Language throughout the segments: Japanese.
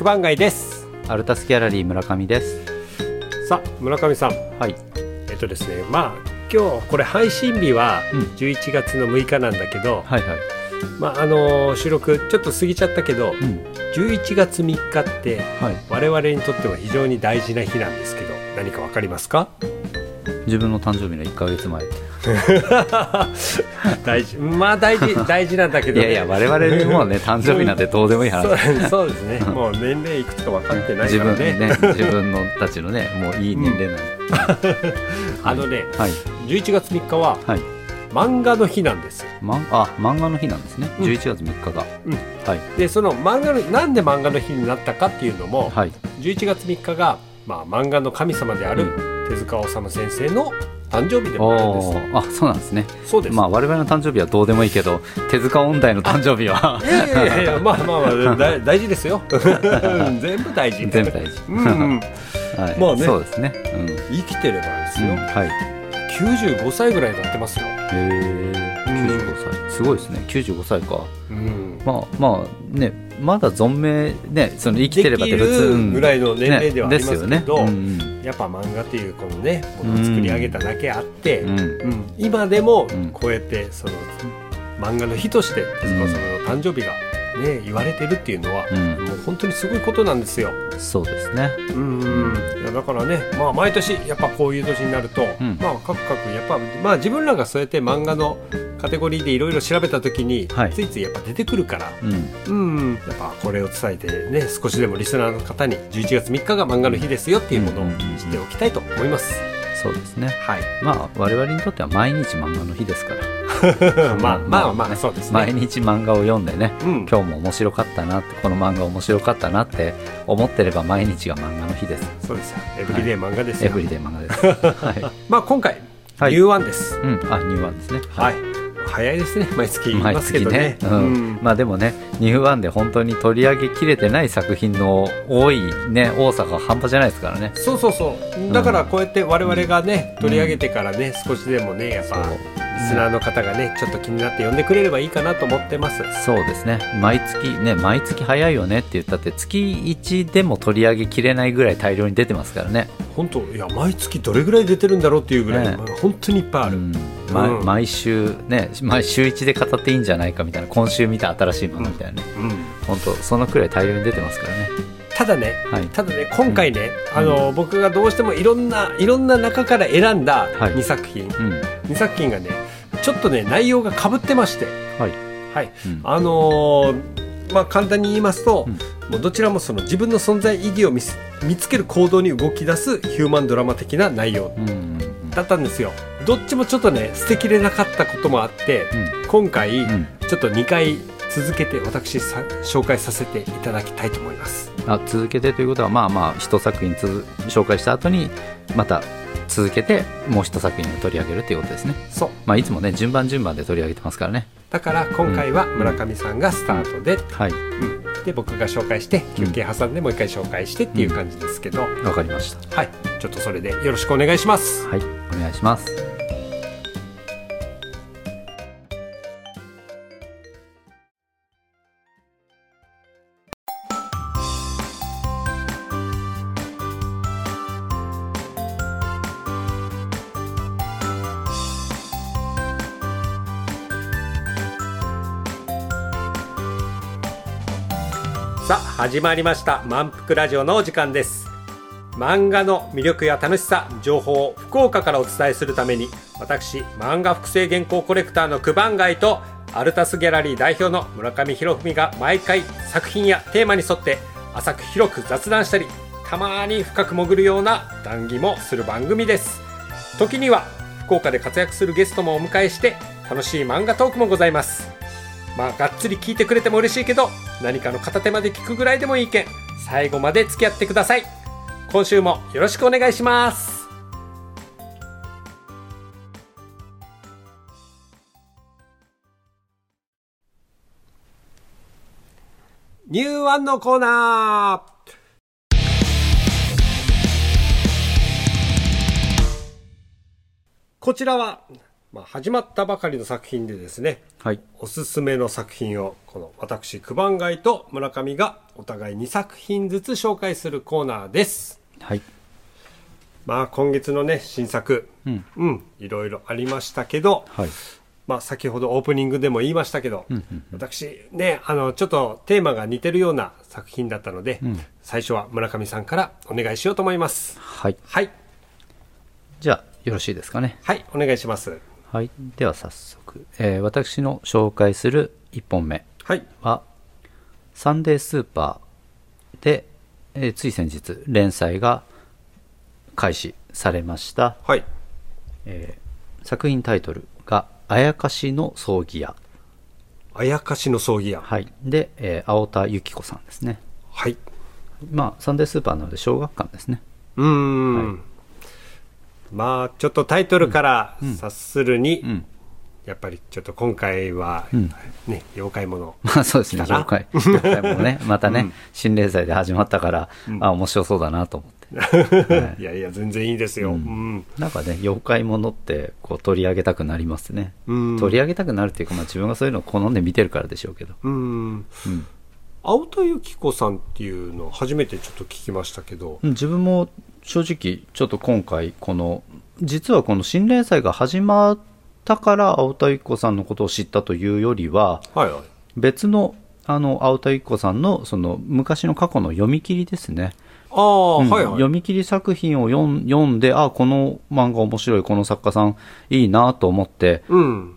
区番街です。アルタスギャラリー村上です。さあ村上さん。はい。えっとですねまあ今日これ配信日はうん。11月の6日なんだけど、はいはい。まああの収録ちょっと過ぎちゃったけどうん。11月3日ってはい。我々にとっては非常に大事な日なんですけど何かわかりますか？自分の誕生日の1か月前。大事。まあ大事 大事なんだけど、ね、いやいや我々にもうね 誕生日なんてどうでもいい話。そうそうですね。もう年齢いくつか分かってない自分からね。ね自分のたちのねもういい年齢なんで、あのねはい。11月3日ははい。漫画の日なんですよ。まんあ漫画の日なんですね。うん。11月3日が、うん。はい。でその漫画のなんで漫画の日になったかっていうのも、はい。11月3日が、まあ、漫画の神様である手塚治虫先生の誕生日でもあるんです。あそうなんですね。そうです、まあ我々の誕生日はどうでもいいけど手塚音大の誕生日はいやいやいや まあまあまあだ大事ですよ。全部大事。全部大事、うんうん、はい、まあね。そうですね。生きてればですよ、うん、うん、はい95歳ぐらいになってますよ、へえ95歳。すごいですね。95歳か。うん、まあまあねまだ存命ねその生きてればって普通ぐらいの年齢ではありますけど、ねですよね。うんやっぱ漫画っていうこのねものを作り上げただけあって、うんうん。うん。今でもうん。こうやってその漫画の日として手塚さんの誕生日がね言われてるっていうのは、うん。もう本当にすごいことなんですよ。そうですね。うんうん。いやだからね、まあ、毎年やっぱこういう年になると、うん。まあ各々やっぱ、まあ、自分らがそうやって漫画のカテゴリーでいろいろ調べた時に、はい。ついついやっぱ出てくるから、うん。うん、やっぱこれを伝えてね少しでもリスナーの方に11月3日が漫画の日ですよっていうものを知っておきたいと思います。そうですね。はい、まあ我々にとっては毎日漫画の日ですから。まあまあまあね。そうですね。毎日漫画を読んでねうん、今日も面白かったなってこの漫画面白かったなって思ってれば毎日が漫画の日です。そうですよ。エブリデイ漫画ですよ。エブリデイ漫画です。はい、まあ今回、はい。ニューワンです。うん、あニューワンですね。はい。早いですね。毎月言い毎ますけどね。月ね。うん。まあでもねニューワンで本当に取り上げきれてない作品の多いね多さが半端じゃないですからね。そうそうそう。だからこうやって我々がね、取り上げてからね、少しでもね、やっぱリスナーの方がね、ちょっと気になって呼んでくれればいいかなと思ってます。そうですね。毎月ね毎月早いよねって言ったって月1でも取り上げきれないぐらい大量に出てますからね。本当？いや毎月どれぐらい出てるんだろうっていうぐらい、ねまあ本当にいっぱいある。うん。毎週ね毎週1で語っていいんじゃないかみたいな今週見た新しい漫画みたいなね、うん。本当そのくらい大量に出てますからね。ただね、はい。ただね今回ね、あの僕がどうしてもいろんないろんな中から選んだはい。2作品、うん。2作品がねちょっとね内容がかぶってまして。はい、はい。うん。あのーまあ簡単に言いますと、うん。もうどちらもその自分の存在意義を見つける行動に動き出すヒューマンドラマ的な内容。うんうんだったんですよ。どっちもちょっとね捨てきれなかったこともあって、今回、うん。ちょっと2回続けて私さ紹介させていただきたいと思います。あ続けてということはまあまあ一作品つづ紹介した後にまた続けてもう一作品を取り上げるっていうことですね。そう。まあいつもね順番順番で取り上げてますからね。だから今回は村上さんがスタートで、はい。うんで僕が紹介して休憩挟んでもう一回紹介してっていう感じですけど、わかりました。はい。ちょっとそれでよろしくお願いします。はい。お願いします始まりました。満腹ラジオのお時間です。漫画の魅力や楽しさ情報を福岡からお伝えするために私漫画複製原稿コレクターの九番街とアルタスギャラリー代表の村上博文が毎回作品やテーマに沿って浅く広く雑談したりたまに深く潜るような談義もする番組です。時には福岡で活躍するゲストもお迎えして楽しい漫画トークもございます。まあがっつり聞いてくれても嬉しいけど何かの片手まで聞くぐらいでもいいけん最後まで付き合ってください。今週もよろしくお願いします。ニューワンのコーナー。こちらはまあ、始まったばかりの作品でですね、はい。おすすめの作品を、この私、九番街と村上がお互い2作品ずつ紹介するコーナーです。はい。まあ、今月のね、新作、うん。うん、いろいろありましたけど、はい。まあ、先ほどオープニングでも言いましたけど、私、ね、あの、ちょっとテーマが似てるような作品だったので、最初は村上さんからお願いしようと思います。はい。はい。じゃあ、よろしいですかね。はい、お願いします。はい。では早速、えー私の紹介する1本目はい。は、サンデースーパーで、えーつい先日連載が開始されました、はい。えー作品タイトルが「あやかしの葬儀屋あやかしの葬儀」屋。はい、で、えー青田由紀子さんですねはい。まあサンデースーパーなので小学館ですねうーん。まあ、ちょっとタイトルから察するに、ん。やっぱりちょっと今回は、ね、妖怪もの。まあそうですね。妖怪。妖怪もね。またね、新連載で始まったから、あ面白そうだなと思って。い。やいや、全然いいですよ。うん。なんかね妖怪ものってこう取り上げたくなりますね、うん。取り上げたくなるっていうか、まあ、自分がそういうのを好んで見てるからでしょうけど。うん。うん。青田由紀子さんっていうのを初めてちょっと聞きましたけど、うん自分も正直ちょっと今回この実はこの新連載が始まったから青田由紀子さんのことを知ったというよりははいはい。別のあの青田由紀子さんのその昔の過去の読み切りですね、ああ、うんはいはい。読み切り作品を読ん読んであこの漫画面白いこの作家さんいいなと思ってうん。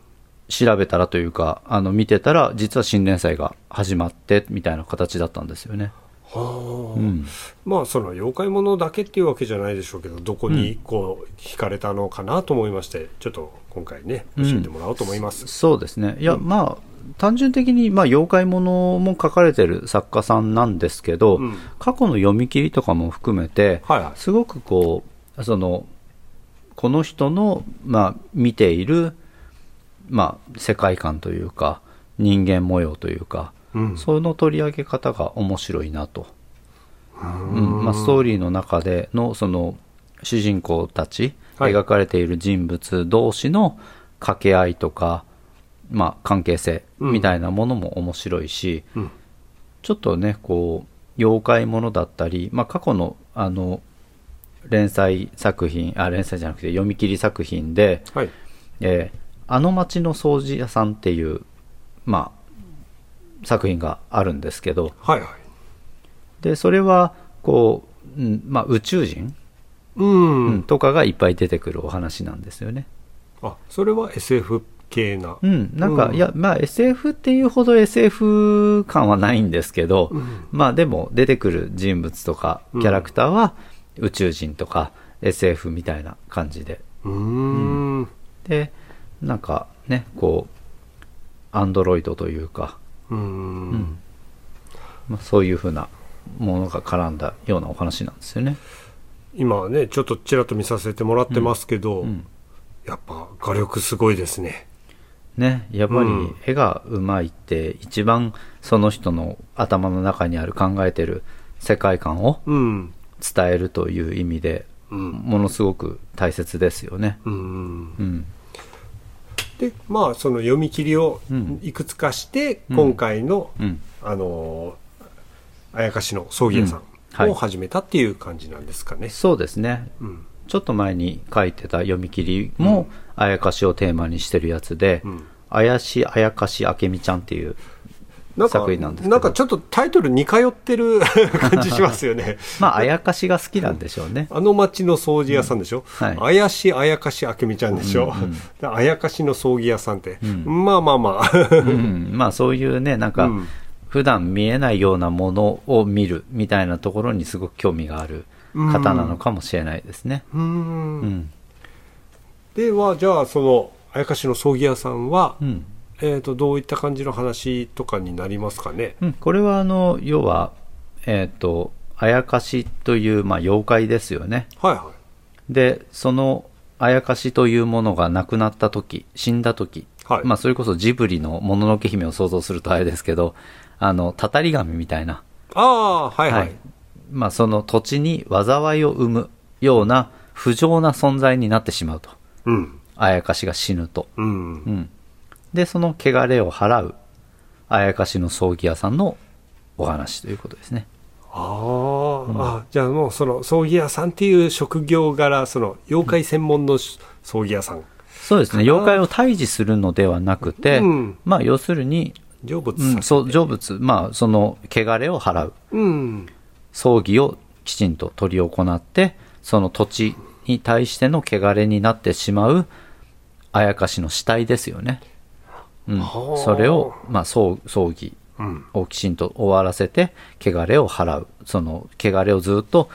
調べたらというかあの見てたら実は新連載が始まってみたいな形だったんですよね、はあ。うん、まあ、その妖怪ものだけっていうわけじゃないでしょうけど、どこにこう、惹かれたのかなと思いまして、ちょっと今回ね、教えてもらおうと思います。そうですね。いや、まあ、単純的に、まあ、妖怪ものも書かれてる作家さんなんですけど、うん。過去の読み切りとかも含めて、はいはい。すごくこう、その、この人の、まあ、見ている、まあ、世界観というか、人間模様というか、うん。その取り上げ方が面白いなと。うん。まあ、ストーリーの中でのその主人公たち、はい。描かれている人物同士の掛け合いとか、まあ、関係性みたいなものも面白いし、うん。ちょっとねこう妖怪ものだったり、まあ、過去のあの連載作品あ連載じゃなくて読み切り作品ではい。「えーあの町の掃除屋さん」っていう、まあ、作品があるんですけど、はいはい。でそれはこう、うんまあ、宇宙人、うん。うんとかがいっぱい出てくるお話なんですよね。あ、それは SF 系な？うん、なんか、うんいや、まあ SF っていうほど SF 感はないんですけど、うんまあでも出てくる人物とかキャラクターは宇宙人とか SF みたいな感じで。うーん。で、なんかね、こう、アンドロイドというか、うんん。まあ、そういうふうなものが絡んだようなお話なんですよね。今はね、ちょっとちらっと見させてもらってますけど、うんやっぱ画力すごいですね。ね、やっぱりうん絵がうまいって一番その人の頭の中にある考えてる世界観をうん。伝えるという意味でうん。ものすごく大切ですよね。うん。うん、で、まあ、その読み切りをうん。いくつかして、うん今回の、うん、あのー、あやかしの葬儀屋さうん。を始めたっていう感じなんですかね。そうですね。うん。ちょっと前に書いてた読み切りも、あやかしをテーマにしてるやつで、うん。怪しいあやかしあけみちゃんっていう、なんか、作品なんですなんかちょっとタイトル似通ってる 感じしますよね。まあ、あやかしが好きなんでしょうね。あの町の掃除屋さんでしょ、はい怪しいあやかしあけみちゃんでしょ、うんうんであやかしの葬儀屋さんって、んまあまあまあ。うん、まあそういうね、なんかうん、普段見えないようなものを見るみたいなところにすごく興味がある方なのかもしれないですね。うーんうん。では、じゃあ、その、あやかしの葬儀屋さんは、うん。えっ、と、どういった感じの話とかになりますかね？うん、これはあの、要は、えっ、と、あやかしという、まあ、妖怪ですよね。はいはい。で、その、あやかしというものが亡くなった時、死んだ時、はいまあ、それこそジブリのもののけ姫を想像するとあれですけど、あの、たたり神みたいな、ああ、はいはい。まあ、その土地に災いを生むような不浄な存在になってしまうと。うん。あやかしが死ぬと。うんうん。で、その汚れを払う、あやかしの葬儀屋さんのお話ということですね。あー、あじゃあもうその葬儀屋さんっていう職業柄その妖怪専門のし葬儀屋さんそうですね。妖怪を退治するのではなくて、うんまあ、要するに、成仏うん、そう、成仏、まあ、その、汚れを払う。うん葬儀をきちんと執り行って、その土地に対しての汚れになってしまう、あやかしの死体ですよね。うん。はあ。それを、まあ、葬葬儀うん。をきちんと終わらせて、汚れを払う。その、汚れをずっと、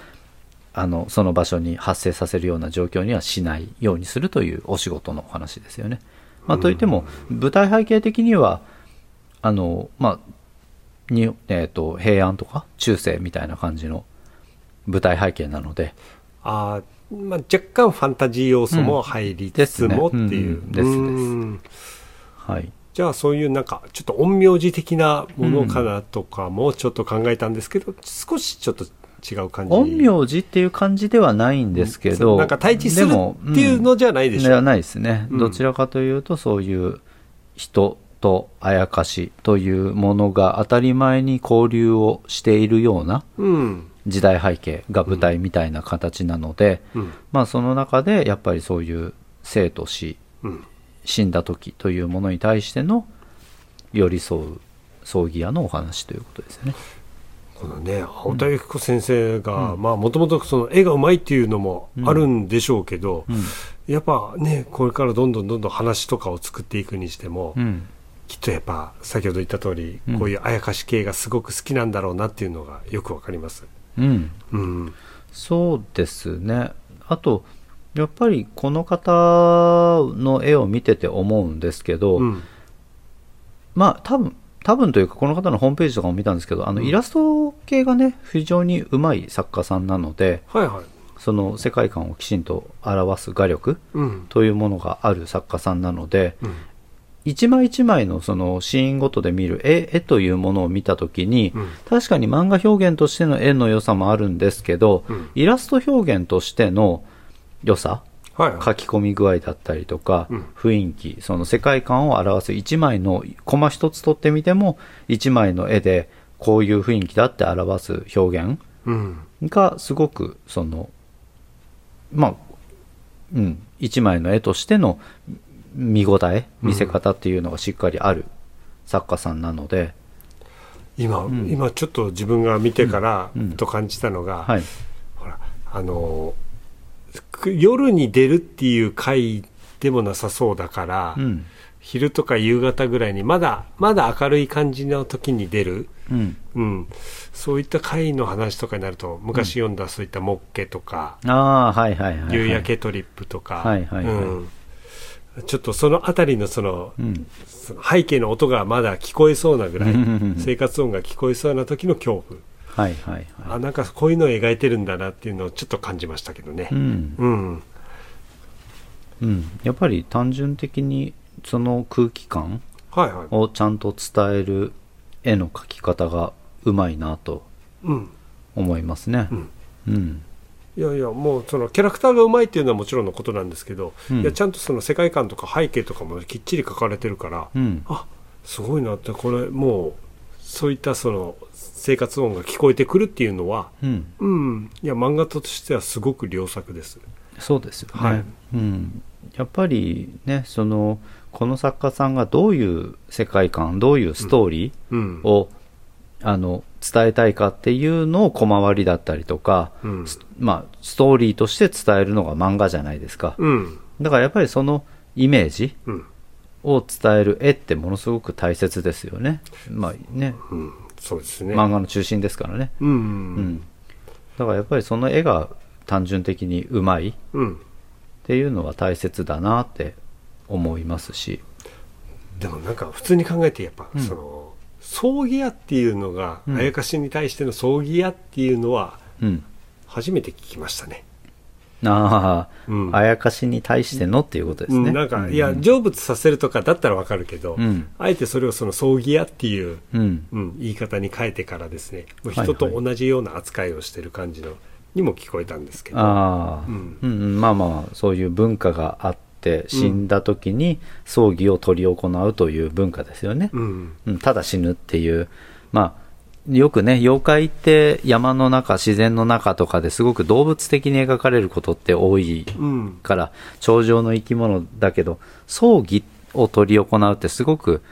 あの、その場所に発生させるような状況にはしないようにするというお仕事のお話ですよね。まあ、といっても、舞台背景的には、あの、まあ、に、えっ、と、平安とか中世みたいな感じの舞台背景なので、あー、まあ、若干ファンタジー要素も入りつつもっていう、うん。ですね。うん。うんです。うん。はい。じゃあそういうなんかちょっと陰陽師的なものかなとかもちょっと考えたんですけど、少しちょっと違う感じ。陰陽師っていう感じではないんですけど、そうなんか対峙するでもっていうのじゃないでしょ。ではないですね、うん。どちらかというとそういう人とあやかしというものが当たり前に交流をしているようなうん。時代背景が舞台みたいな形なので、うん。まあその中でやっぱりそういう生と死うん死んだ時というものに対しての寄り添う葬儀屋のお話ということですね。このね青田由紀子先生が、まあもともとその絵がうまいっていうのもあるんでしょうけど、うん。やっぱねこれからどんどんどんどん話とかを作っていくにしても、うん。きっとやっぱ先ほど言った通り、うん。こういうあやかし系がすごく好きなんだろうなっていうのがよくわかります。うん。うん。そうですね。あと、やっぱりこの方の絵を見てて思うんですけど、うん。まあ多分、多分というかこの方のホームページとかも見たんですけど、あのうん。イラスト系がね、非常にうまい作家さんなので、はいはい。その世界観をきちんと表す画力うん。というものがある作家さんなので、うん。一枚一枚のそのシーンごとで見る絵絵というものを見たときに、うん。確かに漫画表現としての絵の良さもあるんですけど、うん。イラスト表現としての良さ、はいはい。書き込み具合だったりとか、うん。雰囲気、その世界観を表す一枚のコマ一つ取ってみても、一枚の絵でこういう雰囲気だって表す表現うん。がすごくその、まあ、うん、一枚の絵としての見応え、見せ方っていうのがしっかりある作家さんなので、今、ん。今ちょっと自分が見てからうん。と感じたのが、はい。ほらあのく夜に出るっていう回でもなさそうだから、うん。昼とか夕方ぐらいにまだまだ明るい感じの時に出る、うん。うん、そういった回の話とかになると昔読んだそういった「モッケ」とかああ、はいはいはい、は「い。夕焼けトリップ」とか、はいはいはいうんちょっとそのあたりのそのうん。その背景の音がまだ聞こえそうなぐらい生活音が聞こえそうな時の恐怖はいはいはい。あなんかこういうのを描いてるんだなっていうのをちょっと感じましたけどねうん。うんうん。やっぱり単純的にその空気感はいはいをちゃんと伝える絵の描き方がうまいなとうん思いますねう。んうん。いやいやもうそのキャラクターがうまいっていうのはもちろんのことなんですけど、うんいやちゃんとその世界観とか背景とかもきっちり書かれてるから、うん。あすごいなってこれもうそういったその生活音が聞こえてくるっていうのはうん。うんいや漫画としてはすごく良作ですそうですよね。はいうん。やっぱりね、その、この作家さんがどういう世界観、どういうストーリうんーを、あの、伝えたいかっていうのを小回りだったりとか、うんすまあ、ストーリーとして伝えるのが漫画じゃないですか。うんだからやっぱりそのイメージうんを伝える絵ってものすごく大切ですよね。まあね、うんそうですね漫画の中心ですからね。うんううんん。だからやっぱりその絵が単純的にうまいっうんていうのは大切だなって思いますし。でもなんか普通に考えてやっぱ、うんその葬儀屋っていうのが、うんあやかしに対しての葬儀屋っていうのはうん。初めて聞きましたねああ、うん。あやかしに対してのっていうことですね。うんなんか、ういや成仏させるとかだったらわかるけど、うん。あえてそれをその葬儀屋っていう、うん。うん、言い方に変えてからですねもう人と同じような扱いをしてる感じのにも聞こえたんですけど、ああ、うん。まあまあ、そういう文化があっって死んだ時に葬儀を執り行うという文化ですよね。うん。うんただ死ぬっていう。まあ、よくね、妖怪って山の中、自然の中とかですごく動物的に描かれることって多いうん。から、頂上の生き物だけど、葬儀を執り行うってすごく、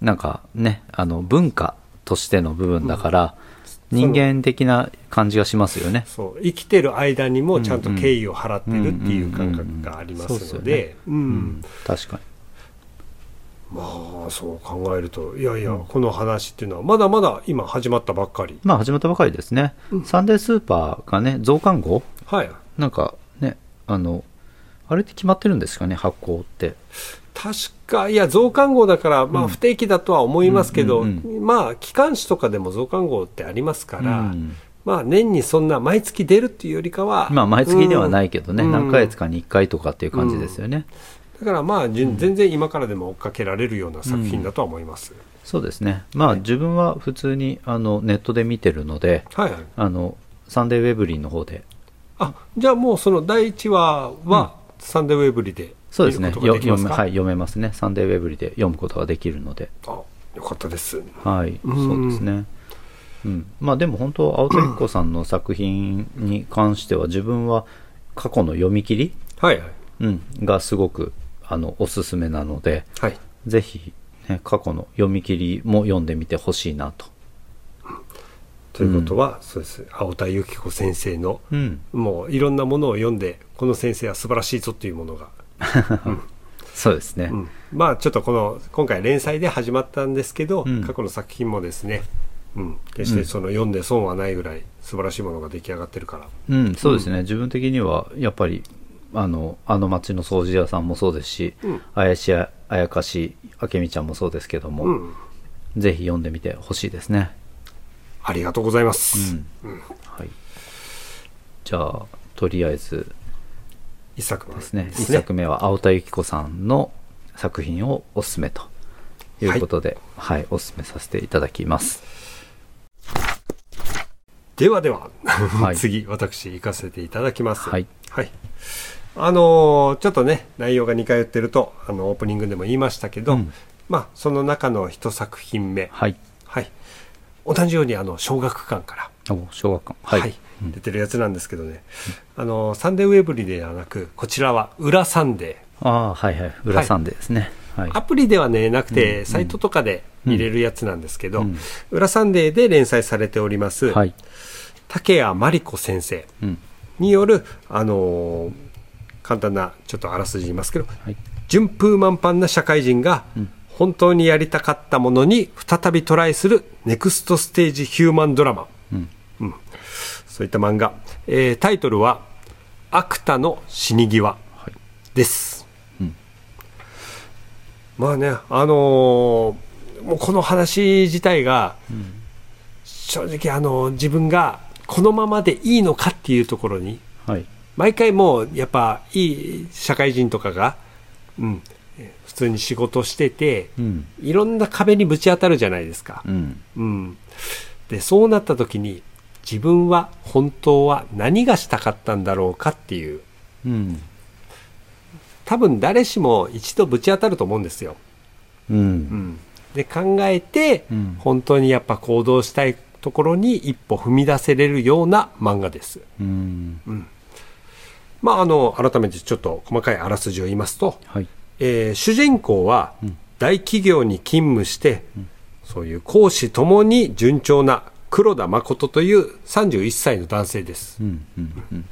なんかね、あの、文化としての部分だから、人間的な感じがしますよね。そう。生きてる間にもちゃんと敬意を払ってるっていう感覚がありますので。ううんん、確かに。まあそう考えるといやいや、この話っていうのはまだまだ今始まったばっかり。まあ始まったばかりですね。サンデースーパーがね、増刊号？はい。なんかね、あの、あれって決まってるんですかね、発行って。確かいや増刊号だから、まあ、不定期だとは思いますけど、うんうんまあ機関誌とかでも増刊号ってありますから、うん。まあ年にそんな毎月出るっていうよりかはまあ毎月ではないけどね、うん。何ヶ月かに1回とかっていう感じですよね。だからまあ、全然今からでも追っかけられるような作品だとは思います、そうですね。まあ自分は普通にあのネットで見てるので、はいはい。あの、サンデーウェブリーの方で、あじゃあもうその第1話はサンデーウェブリでそうですね、読めはい、読めますね。サンデーウェブリーで読むことができるので。あよかったです。はい、うん。そうですね。うん、まあでも本当、青田由紀子さんの作品に関しては、自分は過去の読み切り、はいはい。うん、がすごくあのおすすめなので、はい。ぜひ、ね、過去の読み切りも読んでみてほしいなと。ということは、そうです。青田由紀子先生のうん、もういろんなものを読んでこの先生は素晴らしいぞっていうものが、そうですね。うん。まあちょっとこの今回連載で始まったんですけど、うん。過去の作品もですね、うん、決してその読んで損はないぐらい素晴らしいものが出来上がってるから、うん、そうですね、自分的にはやっぱりあのあの町の掃除屋さんもそうですし、うん。怪しあやかし明美ちゃんもそうですけども、うん、ぜひ読んでみてほしいですね。ありがとうございます、はい、じゃあとりあえず一作目ですね。一作目は青田由紀子さんの作品をおすすめということで、はいおすすめさせていただきます。ではでは、い。次私行かせていただきます。はい、はいあのーちょっとね内容が似通ってるとあのオープニングでも言いましたけど、うん。まあその中の一作品目。はい、はい。同じようにあの小学館から。お小学館。は、はい。い、出てるやつなんですけどね、あのサンデーウェブリではなくこちらは裏サンデああはいはい。裏サンデーですね。はい。ーアプリではねなくて、サイトとかで見れるやつなんですけど、うん。裏サンデーで連載されております、はい。竹谷真理子先生うん。による、あのー簡単なちょっとあらすじ言いますけど、はい。順風満帆な社会人が、本当にやりたかったものに再びトライするネクストステージヒューマンドラマ、うん。うん。そういった漫画、えータイトルは「芥田の死に際」です、うん。まあねあのーもうこの話自体が、正直あの自分がこのままでいいのかっていうところにはい毎回もうやっぱいい社会人とかが、うん、えー普通に仕事してて、うん。いろんな壁にぶち当たるじゃないですか。う。ん。うん、でそうなった時に自分は本当は何がしたかったんだろうかっていう。うん。多分誰しも一度ぶち当たると思うんですよ。ううん。ん、で考えて、うん。本当にやっぱ行動したいところに一歩踏み出せれるような漫画です。うんまああの改めてちょっと細かいあらすじを言いますと、はい。えー主人公はん。大企業に勤務して、そういう講師ともに順調な黒田誠という31歳の男性です。うんうんうん。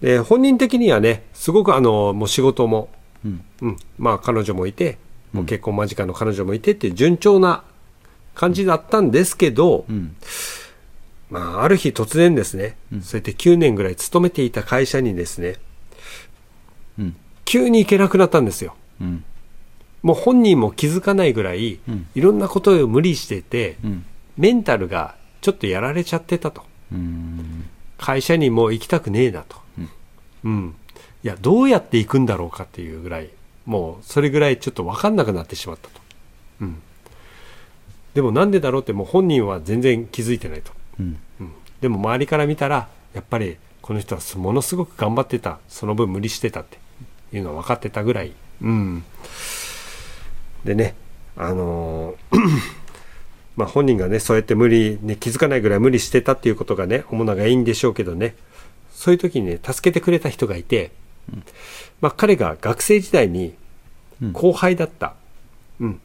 で本人的にはね、すごくあのもう仕事も、うん。うん、まあ彼女もいて、もう結婚間近の彼女もいてって順調な感じだったんですけど、うんまあある日突然ですね、そうやって9年ぐらい勤めていた会社にですね、うん急に行けなくなったんですよ。うんもう本人も気づかないぐらい、うんいろんなことを無理してて、うんメンタルがちょっとやられちゃってたと。うん会社にもう行きたくねえなと。うん。いや、どうやって行くんだろうかっていうぐらい、もうそれぐらいちょっと分かんなくなってしまったと。うん。でもなんでだろうってもう本人は全然気づいてないと。うんうん。でも周りから見たら、やっぱりこの人はものすごく頑張ってた。その分無理してたって。いうのは分かってたぐらい、うん、でねあのー まあ本人がねそうやって無理、ね、気づかないぐらい無理してたっていうことがね主ながいいんでしょうけどねそういう時にね助けてくれた人がいて、まあ、彼が学生時代にうん後輩だった、うん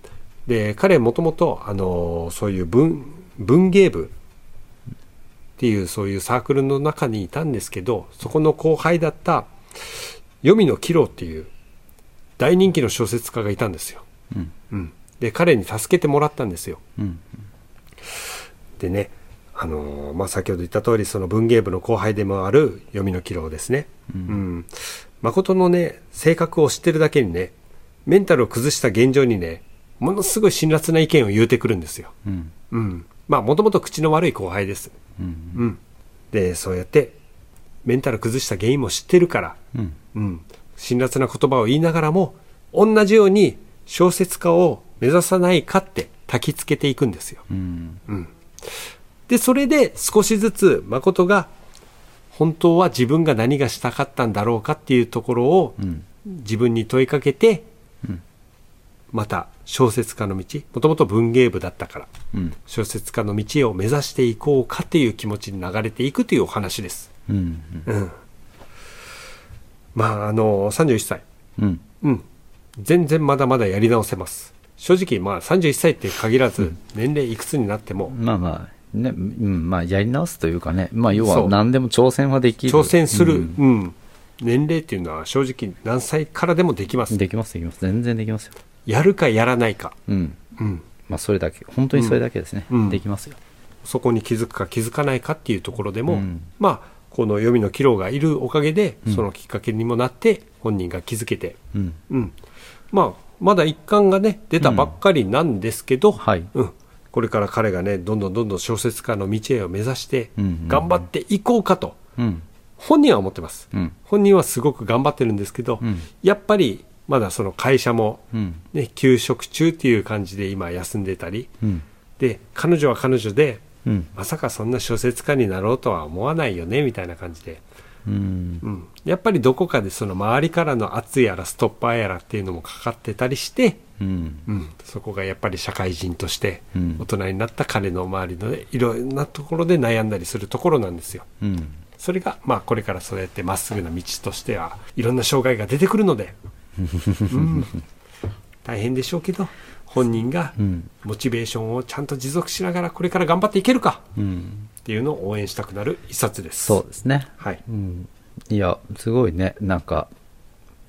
で彼もともとあのーそういう文文芸部っていうそういうサークルの中にいたんですけどそこの後輩だった読みのキロっていう大人気の小説家がいたんですよ、うん。うん、で彼に助けてもらったんですよ。うん。でねあのーまあ、先ほど言った通りその文芸部の後輩でもある読みのキロですね、うん。誠のね性格を知ってるだけにねメンタルを崩した現状にねものすごい辛辣な意見を言うてくるんですよ。うん。うん。まあもともと口の悪い後輩ですうん。うん、でそうやってメンタル崩した原因も知ってるから、うん。うん、辛辣な言葉を言いながらも同じように小説家を目指さないかって焚きつけていくんですよ。うん。うん、でそれで少しずつ誠が本当は自分が何がしたかったんだろうかっていうところをうん。自分に問いかけて、うんまた小説家の道もともと文芸部だったからうん小説家の道を目指していこうかっていう気持ちに流れていくというお話です。うんうん。まあ、あの、31歳。うんうん。全然まだまだやり直せます。正直、まあ、31歳って限らず、年齢いくつになっても、まあまあね、うん、まあやり直すというかね、まあ要は何でも挑戦はできる。挑戦する、ううんん、年齢っていうのは正直何歳からでもできます。できますできます。全然できますよ。やるかやらないか。うん。うん。まあそれだけ、本当にそれだけですね。うんできますよ。そこに気づくか気づかないかっていうところでも、うんまあ、この読みの岐路がいるおかげで、うんそのきっかけにもなって、本人が気づけて、うん。うん、まあまだ一巻がね出たばっかりなんですけど、はい。うんこれから彼がねどんどんどんどん小説家の道へを目指して頑張っていこうかとうん。本人は思ってますうん。本人はすごく頑張ってるんですけど、うんやっぱりまだその会社も、うん。ね、休職中っていう感じで今休んでたりうん。で彼女は彼女でうん。まさかそんな小説家になろうとは思わないよねみたいな感じで、うん。うん、やっぱりどこかでその周りからの圧やらストッパーやらっていうのもかかってたりして、うん。うん、そこがやっぱり社会人としてうん大人になった彼の周りのねいろんなところで悩んだりするところなんですよ。うん。それがまあこれからそうやってまっすぐな道としてはいろんな障害が出てくるので、うん、大変でしょうけど本人がうん。モチベーションをちゃんと持続しながらこれから頑張っていけるかうん。っていうのを応援したくなる一冊です。そうですね。はい。うん。いや、すごいね。なんか、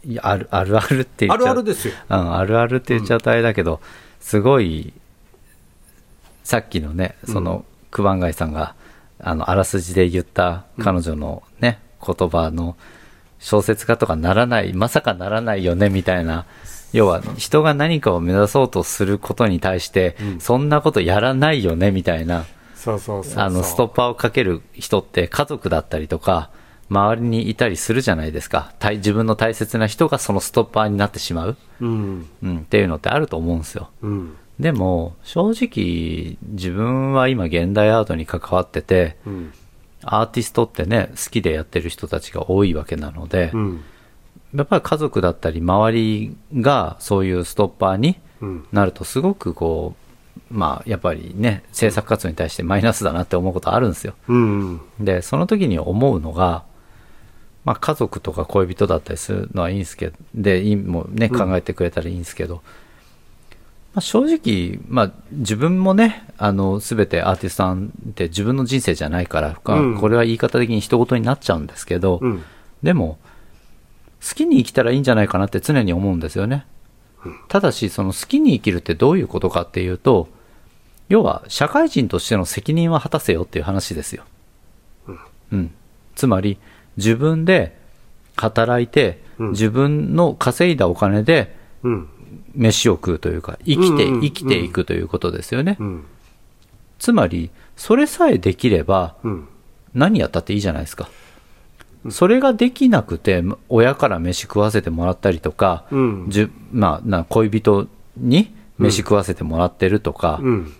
いやあるあるあるって言あっちゃう。るあるですよ。うん、あるあるって言っちゃうとあれだけど、すごい、さっきのね、その、九番街さんが、あの、あらすじで言った彼女のね、言葉の、小説家とかならない、まさかならないよね、みたいな、要は、人が何かを目指そうとすることに対して、うんそんなことやらないよね、みたいな、そうそうそう。あの、ストッパーをかける人って家族だったりとか、周りにいたりするじゃないですか。大自分の大切な人がそのストッパーになってしまう。うん。うん、っていうのってあると思うんですよ。うん。でも、正直、自分は今現代アートに関わってて、うん。アーティストってね、好きでやってる人たちが多いわけなので、うん。やっぱり家族だったり周りがそういうストッパーにうん。なるとすごくこう、まあやっぱりね、制作活動に対してマイナスだなって思うことあるんですよ。うん。で、その時に思うのが、まあ家族とか恋人だったりするのはいいんですけど、で、もね、うん考えてくれたらいいんですけど、まあ正直、まあ自分もね、あの、すべてアーティストさんって自分の人生じゃないから、うんこれは言い方的に人事になっちゃうんですけど、うん。でも、好きに生きたらいいんじゃないかなって常に思うんですよね。ただし、その好きに生きるってどういうことかっていうと、要は社会人としての責任は果たせよっていう話ですよ。うん。つまり、自分で働いて、うん自分の稼いだお金でうん。飯を食うというか、生きて、生きていくということですよね。うん。つまり、それさえできれば、うん。何やったっていいじゃないですか。それができなくて、親から飯食わせてもらったりとか、うん。じゅまあ、な恋人に飯食わせてもらってるとか、うん。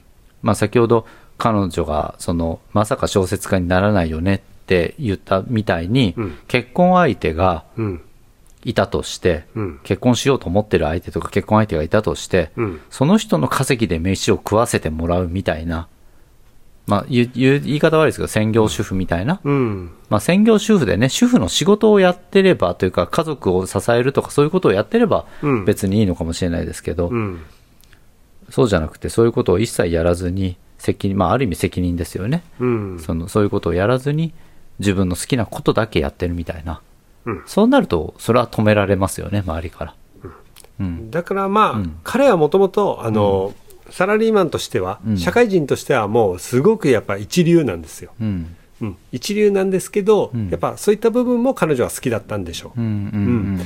まあ、先ほど彼女がそのまさか小説家にならないよねって言ったみたいに、うん結婚相手がうん。いたとして、うん。結婚しようと思ってる相手とか結婚相手がいたとして、うん。その人の稼ぎで飯を食わせてもらうみたいな、まあ、言う言い方悪いですけど、専業主婦みたいな、うん。まあ、専業主婦でね、主婦の仕事をやってればというか、家族を支えるとか、そういうことをやってればうん、別にいいのかもしれないですけど、うん。そうじゃなくて、そういうことを一切やらずに、責任、まあ、ある意味責任ですよね。うん。その、そういうことをやらずに、自分の好きなことだけやってるみたいな。うんそうなると、それは止められますよね、周りから。うん。だからまあ、うん彼はもともとあの、サラリーマンとしては、うん社会人としてはもうすごくやっぱ一流なんですよ、うん。うん、一流なんですけど、うんやっぱそういった部分も彼女は好きだったんでしょう。うん。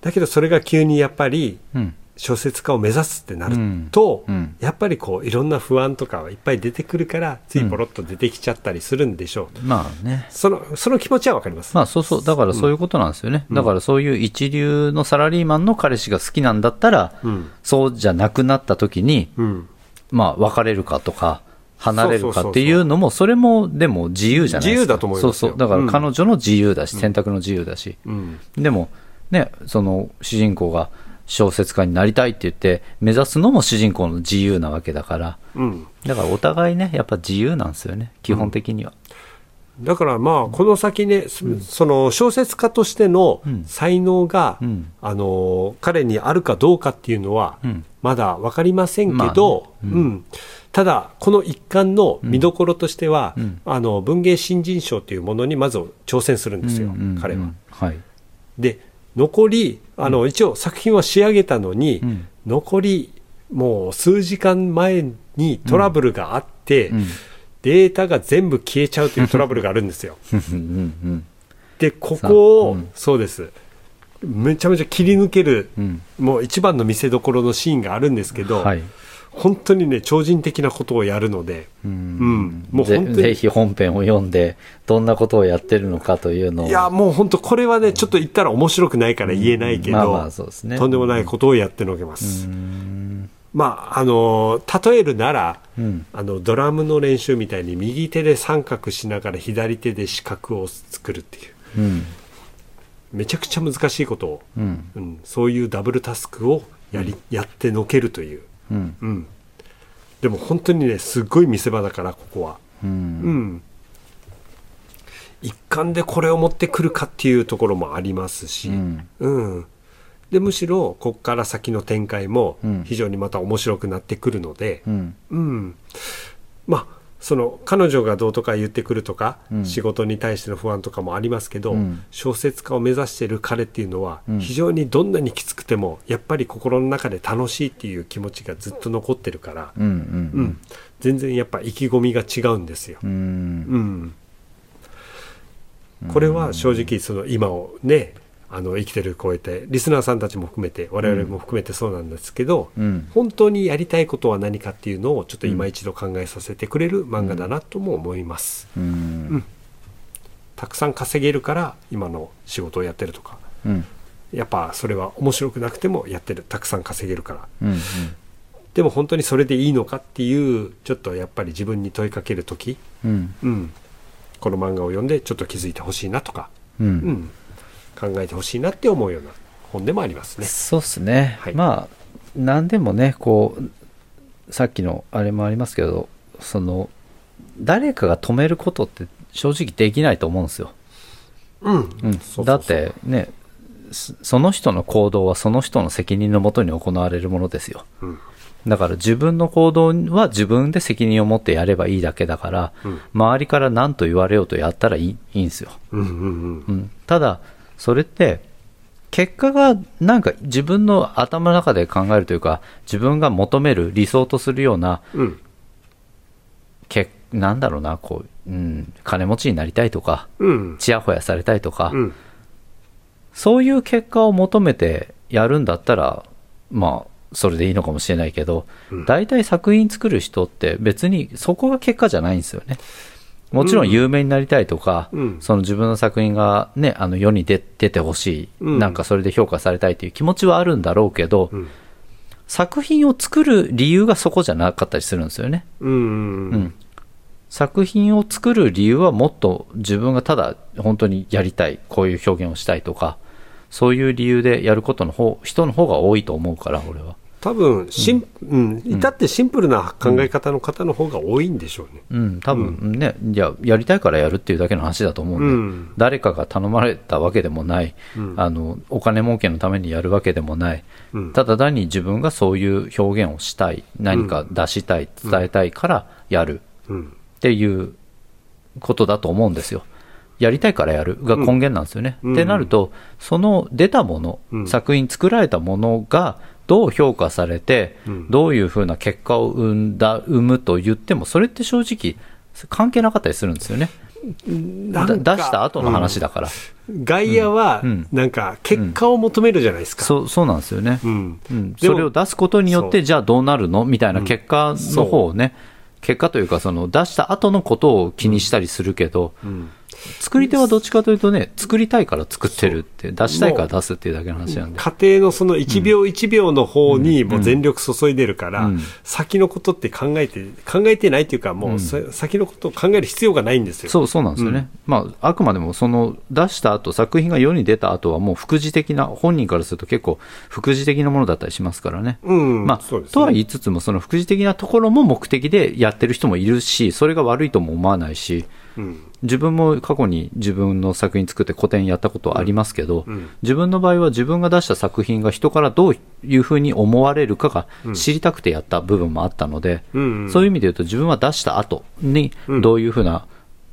だけどそれが急にやっぱりうん。うん。小説家を目指すってなると、うん。うん。やっぱりこういろんな不安とかはいっぱい出てくるからついポロッと出てきちゃったりするんでしょう、まあね。そのその気持ちはわかります、まあそうそう、だからそういうことなんですよね。だからそういう一流のサラリーマンの彼氏が好きなんだったら、うん。そうじゃなくなった時に、うん、まあ別れるかとか、離れるかっていうのも、それもでも自由じゃないですか。自由だと思いますよ。そうそう。だから彼女の自由だし、選択の自由だし。うん。でも、ね、その主人公が小説家になりたいって言って、目指すのも主人公の自由なわけだから、うん、だからお互いね、やっぱ自由なんですよね、基本的には。だからまあこの先ね、そその小説家としてのうん。才能が、うん。あの彼にあるかどうかっていうのは、うん。まだ分かりませんけど、まあね。うん。ただ、この一巻の見どころとしては、うん。あの文芸新人賞というものにまず挑戦するんですよ、うんうんうん。彼は。はい。で残りあの、一応作品は仕上げたのに、うん。残りもう数時間前にトラブルがあって、うん。データが全部消えちゃうというトラブルがあるんですよ。でここを、そうです。めちゃめちゃ切り抜ける、うん。もう一番の見せどころのシーンがあるんですけど、はい。本当にね超人的なことをやるので、ううん。んもうぜ本当にぜひ本編を読んで、どんなことをやってるのかというのを。いやもう本当これはねちょっと言ったら面白くないから言えないけど、まあまあそうですね。とんでもないことをやってのけます、まああの例えるなら、うん。あのドラムの練習みたいに右手で三角しながら左手で四角を作るっていう。うん。めちゃくちゃ難しいことを、うん。うん、そういうダブルタスクをやり、やってのけるという、うん。うん、でも本当にねすっごい見せ場だからここは、う。うん。ん、一貫でこれを持ってくるかっていうところもありますし、うん。うん。でむしろここから先の展開もうん。非常にまた面白くなってくるので、うん。うん、まあその彼女がどうとか言ってくるとか、うん仕事に対しての不安とかもありますけど、うん小説家を目指している彼っていうのは、うん非常にどんなにきつくてもやっぱり心の中で楽しいっていう気持ちがずっと残ってるから、うん。ううんん。全然やっぱ意気込みが違うんですよ。うん。うんこれは正直その今をねあの生きてる超えてリスナーさんたちも含めて我々も含めてそうなんですけど、うん。本当にやりたいことは何かっていうのをちょっと今一度考えさせてくれる漫画だなとも思います、うん。たくさん稼げるから今の仕事をやってるとかうん。やっぱそれは面白くなくてもやってるたくさん稼げるからうん。でも本当にそれでいいのかっていうちょっとやっぱり自分に問いかける時、うん。うん、この漫画を読んでちょっと気づいてほしいなとか、う。うんん、考えてほしいなって思うような本でもありますね。そうっすね。はいまあ、何でもね、こう、さっきのあれもありますけど、その、誰かが止めることって正直できないと思うんですよ。うんうんだってね、そその人の行動はその人の責任のもとに行われるものですよ。うんだから自分の行動は自分で責任を持ってやればいいだけだから、うん周りから何と言われようとやったらいいいいんですよ。うん、ただ、それって、結果がなんか自分の頭の中で考えるというか、自分が求める理想とするような、うん。けなんだろうな、こう、うん、金持ちになりたいとか、うん。ちやほやされたいとか、うん。そういう結果を求めてやるんだったら、まあ、それでいいのかもしれないけど、うん。大体作品作る人って別にそこが結果じゃないんですよね。もちろん有名になりたいとか、うん。その自分の作品がね、あの世に出出てほしい、うん。なんかそれで評価されたいという気持ちはあるんだろうけど、うん。作品を作る理由がそこじゃなかったりするんですよね。うんうん。うん。作品を作る理由はもっと自分がただ本当にやりたい、こういう表現をしたいとか、そういう理由でやることの方人の方が多いと思うから俺は多分シン、うん。至ってシンプルな考え方の方の方が多いんでしょうね。うん。多分ね、いややりたいからやるっていうだけの話だと思うんで、うん。誰かが頼まれたわけでもない、うん。あのお金儲けのためにやるわけでもない、うん。ただ単に自分がそういう表現をしたい何か出したい、伝えたいからやる。うん。っていうことだと思うんですよ。やりたいからやるが根源なんですよね。うん。ってなると、その出たもの、うん。作品作られたものがどう評価されて、うん。どういうふうな結果を生んだ、生むと言っても、それって正直関係なかったりするんですよね。出した後の話だから。外野はうん。なんか結果を求めるじゃないですか。そうそうなんですよね。うん。それを出すことによって、じゃあどうなるのみたいな結果の方をね、結果というか、その出した後のことを気にしたりするけど、うん作り手はどっちかというとね、作りたいから作ってるって、出したいから出すっていうだけの話なんで。家庭のその1秒1秒の方にもう全力注いでるから、うん先のことって考えて、考えてないっていうか、もうさ先のことを考える必要がないんですよ。そう、そうなんですよね。まあ、あくまでもその出した後、作品が世に出た後はもう副次的な、本人からすると結構副次的なものだったりしますからね。うん、まあ、とは言いつつも、その副次的なところも目的でやってる人もいるし、それが悪いとも思わないし、うん自分も過去に自分の作品作って古典やったことはありますけど、うん。自分の場合は自分が出した作品が人からどういうふうに思われるかが知りたくてやった部分もあったので、うんそういう意味で言うと自分は出した後にうん。どういうふうな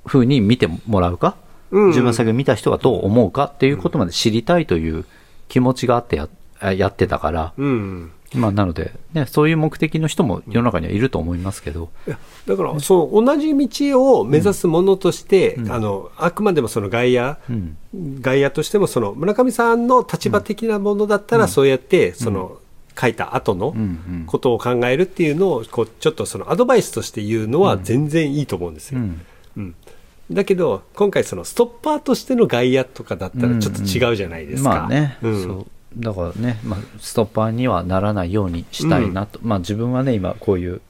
ふうに見てもらうか、うん。自分の作品を見た人がどう思うかっていうことまで知りたいという気持ちがあってややってたから、うんまあ、なので、ね、そういう目的の人も世の中にはいると思いますけど、いやだから、そう同じ道を目指すものとして、あのあくまでもその外野、うん。外野としてもその村上さんの立場的なものだったら、そうやってその、書いた後のうんうん。ことを考えるっていうのをこうちょっとそのアドバイスとして言うのは全然いいと思うんですよ。うん。うん。だけど今回そのストッパーとしての外野とかだったらちょっと違うじゃないですか。まあね、うんだからね、まあ、ストッパーにはならないようにしたいなと、まあ自分はね今こういう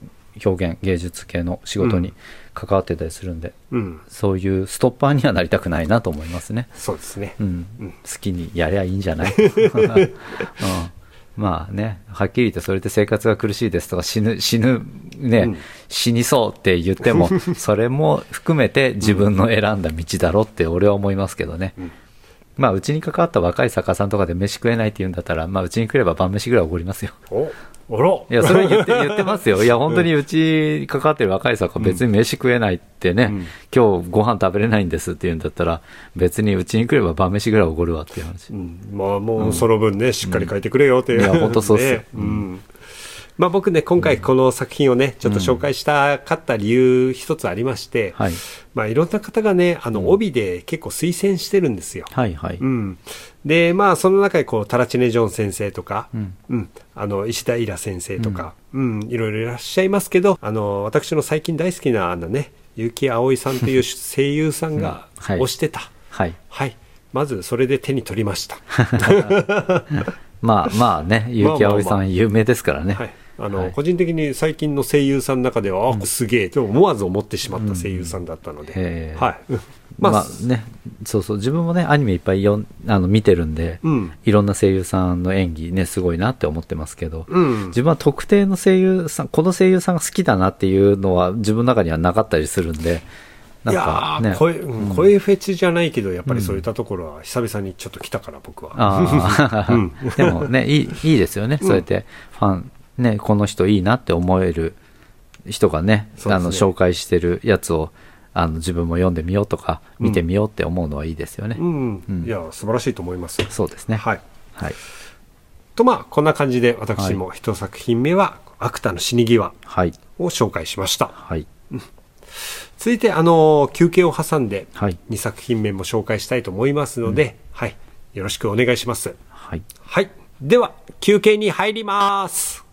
表現芸術系の仕事に関わってたりするんで、うん、そういうストッパーにはなりたくないなと思いますね、そうですね。うん。うん。好きにやりゃいいんじゃない、うん、まあねはっきり言ってそれで生活が苦しいですとか死ぬ死ぬね、うん。死にそうって言っても それも含めて自分の選んだ道だろって俺は思いますけどね、んまあうちに関わった若い作家さんとかで飯食えないって言うんだったらまあうちに来れば晩飯ぐらいおごりますよ。おあら。いやそれは言って言ってますよ。いや本当にうちに関わってる若い作家別に飯食えないってね、うん。今日ご飯食べれないんですって言うんだったら別にうちに来れば晩飯ぐらいおごるわっていう話、うん。まあもうその分ね、しっかり書いてくれよっていう、いや本当そうっすよ。ね。うんまあ僕ね、今回この作品をね、ちょっと紹介したかった理由一つありまして、はい。まあいろんな方がね、あの帯で結構推薦してるんですよ。はいはい、うん、でまあその中でこうタラチネ・ジョン先生とか、うん。うん。あの石田イラ先生とか、うん。いろいろいらっしゃいますけどあの私の最近大好きなあのね結城葵さんという 声優さんが推してた、はい。はい。まずそれで手に取りました。まあまあね、結城葵さん有名ですからね。はいあのはい。個人的に最近の声優さんの中では、あすげえと思わず思ってしまった声優さんだったので、はい、う んまあ、まあね、そうそう、自分もね、アニメいっぱいよんあの見てるんで、うん。いろんな声優さんの演技ね、すごいなって思ってますけど、うん。自分は特定の声優さん、この声優さんが好きだなっていうのは自分の中にはなかったりするんで、なんいやかね、ー声、うん声フェチじゃないけど、やっぱりそういったところは久々にちょっと来たから、僕は。でもねいい、いいですよね、そうやってファン、ね、この人いいなって思える人がね、ねあの紹介してるやつをあの自分も読んでみようとか、見てみようって思うのはいいですよね。うん、うんいや、素晴らしいと思います。そうですね。はい。はい。と、まあ、こんな感じで、私も一作品目は、芥の死に際はい。を紹介しました。はい。続いて、あの、休憩を挟んで、はい。2作品目も紹介したいと思いますので、はい。よろしくお願いします。はい。はい。では、休憩に入ります。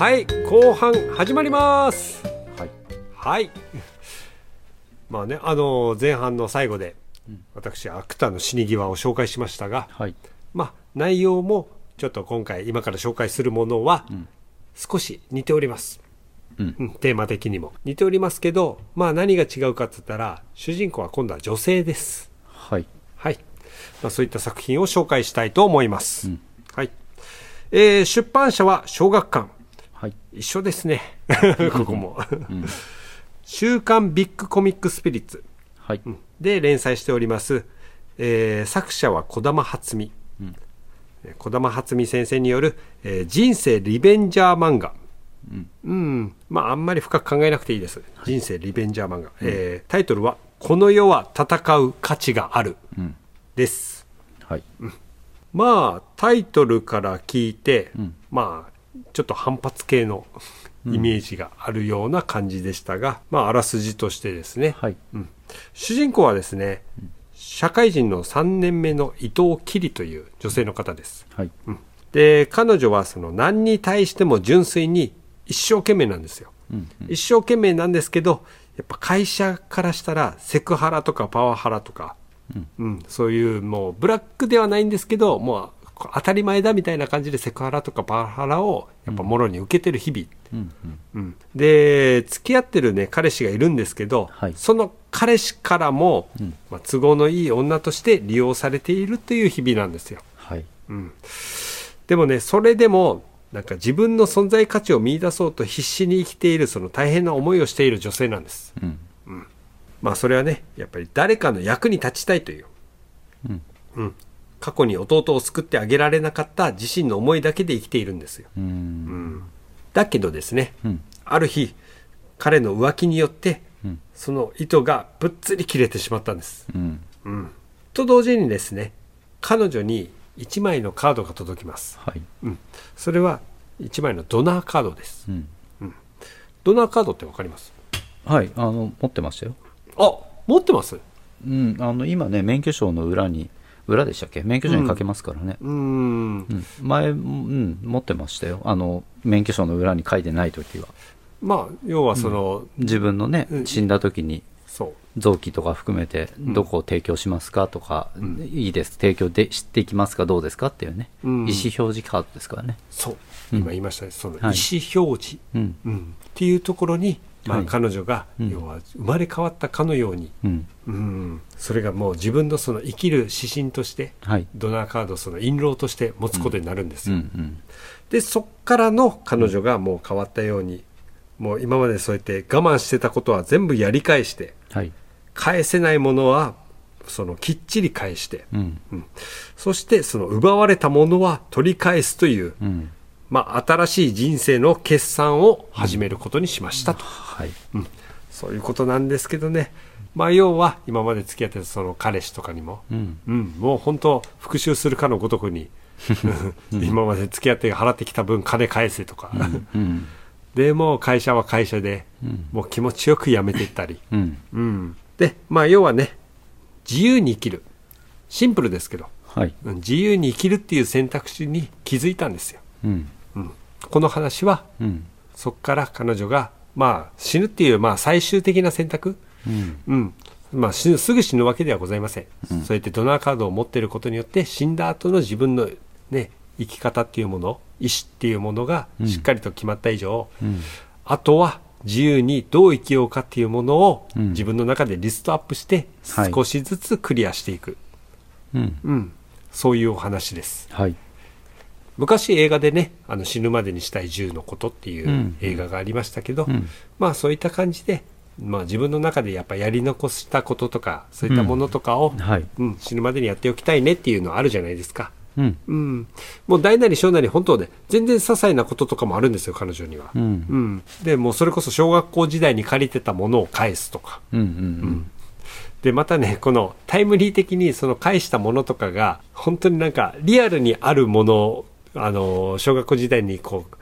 はい後半始まります。はい。はい。まあねあの前半の最後で私芥の死に際を紹介しましたがはい。まあ内容もちょっと今回今から紹介するものは少し似ております、うん。うんテーマ的にも。似ておりますけどまあ何が違うかって言ったら主人公は今度は女性です。はい。はい、まあ、そういった作品を紹介したいと思います、うん。はい。えー出版社は小学館はい。一緒ですね。ここも、週刊ビッグコミックスピリッツ。はい。で連載しております、えー作者は児玉初美。うん。えー児玉初美先生による、えー人生リベンジャー漫画。うん、まああんまり深く考えなくていいです、人生リベンジャー漫画、えータイトルは「この世は戦う価値がある。うん」です。はい。まあタイトルから聞いて、ん。まあちょっと反発系のイメージがあるような感じでしたが、まああらすじとしてですね、はい。うん。主人公はですね、社会人の3年目の伊藤きりという女性の方です。はい。うん。で、彼女はその何に対しても純粋に一生懸命なんですよ。うん一生懸命なんですけど、やっぱ会社からしたらセクハラとかパワハラとか、うん。そういうもうブラックではないんですけど、もう当たり前だみたいな感じでセクハラとかパワハラをやっぱもろに受けてる日々。うんうん。うん、で付き合ってるね彼氏がいるんですけど、はい。その彼氏からも、うん。まあ、都合のいい女として利用されているという日々なんですよ、はい。うん、でもねそれでもなんか自分の存在価値を見出そうと必死に生きているその大変な思いをしている女性なんです。うん。まあそれはねやっぱり誰かの役に立ちたいという、うん。うん、過去に弟を救ってあげられなかった自身の思いだけで生きているんですよ。うん。だけどですね、うん。ある日彼の浮気によって、うん。その糸がぶっつり切れてしまったんです、うん。うん、と同時にですね彼女に1枚のカードが届きます、はい。うん、それは1枚のドナーカードです。うん。ドナーカードって分かります？はいあの持ってましたよ。あ持ってます？うんあの今ね免許証の裏に裏でしたっけ？免許証に書けますからね、うーん。うん。前、うん、持ってましたよ。あの免許証の裏に書いてない時は。まあ要はその、自分のね、うん。死んだ時に臓器とか含めてどこを提供しますかとか、ん。いいです。提供でしていきますかどうですかっていうね、うん。意思表示カードですからね。そう。うん。今言いましたね、その意はい。思表示、うん。うん、っていうところに、まあ、はい。彼女が、うん。要は生まれ変わったかのように、うん。うん、それがもう自分のその生きる指針としてはい。ドナーカードをその印籠として持つことになるんですよ、うん。うん。でそっからの彼女がもう変わったように、もう今までそうやって我慢してたことは全部やり返してはい。返せないものはそのきっちり返して、うん。うん、そしてその奪われたものは取り返すという、うんまあ、新しい人生の決算を始めることにしましたと、はい。うん。そういうことなんですけどね、まあ、要は今まで付き合ってたその彼氏とかにも、うん。うん、もう本当復讐するかのごとくに 今まで付き合って払ってきた分金返せとか、うん。でもう会社は会社で、うん。もう気持ちよく辞めていったり、うん。うん、でまあ要はね自由に生きる。シンプルですけど、はい。うん。自由に生きるっていう選択肢に気づいたんですよ、うんうん、この話はうん。そこから彼女がまあ死ぬっていうまあ最終的な選択。うん。うん。まあ、死ぬすぐ死ぬわけではございません、そうやってドナーカードを持っていることによって死んだ後の自分の、ね、生き方っていうもの意思っていうものがしっかりと決まった以上、うん。あとは自由にどう生きようかっていうものをうん。自分の中でリストアップしてはい。少しずつクリアしていく、うん。うん、そういうお話です。はい昔映画でね「あの死ぬまでにしたい10のこと」っていううん。映画がありましたけど、うん。まあそういった感じで、まあ、自分の中でやっぱやり残したこととかそういったものとかを、はい。うん死ぬまでにやっておきたいねっていうのはあるじゃないですか。うん。うん、もう大なり小なり本当ね全然些細なこととかもあるんですよ彼女には。うん。うん、でもうそれこそ小学校時代に借りてたものを返すとか。うん。うん。でまたねこのタイムリー的にその返したものとかが本当になんかリアルにあるものあの小学校時代にこう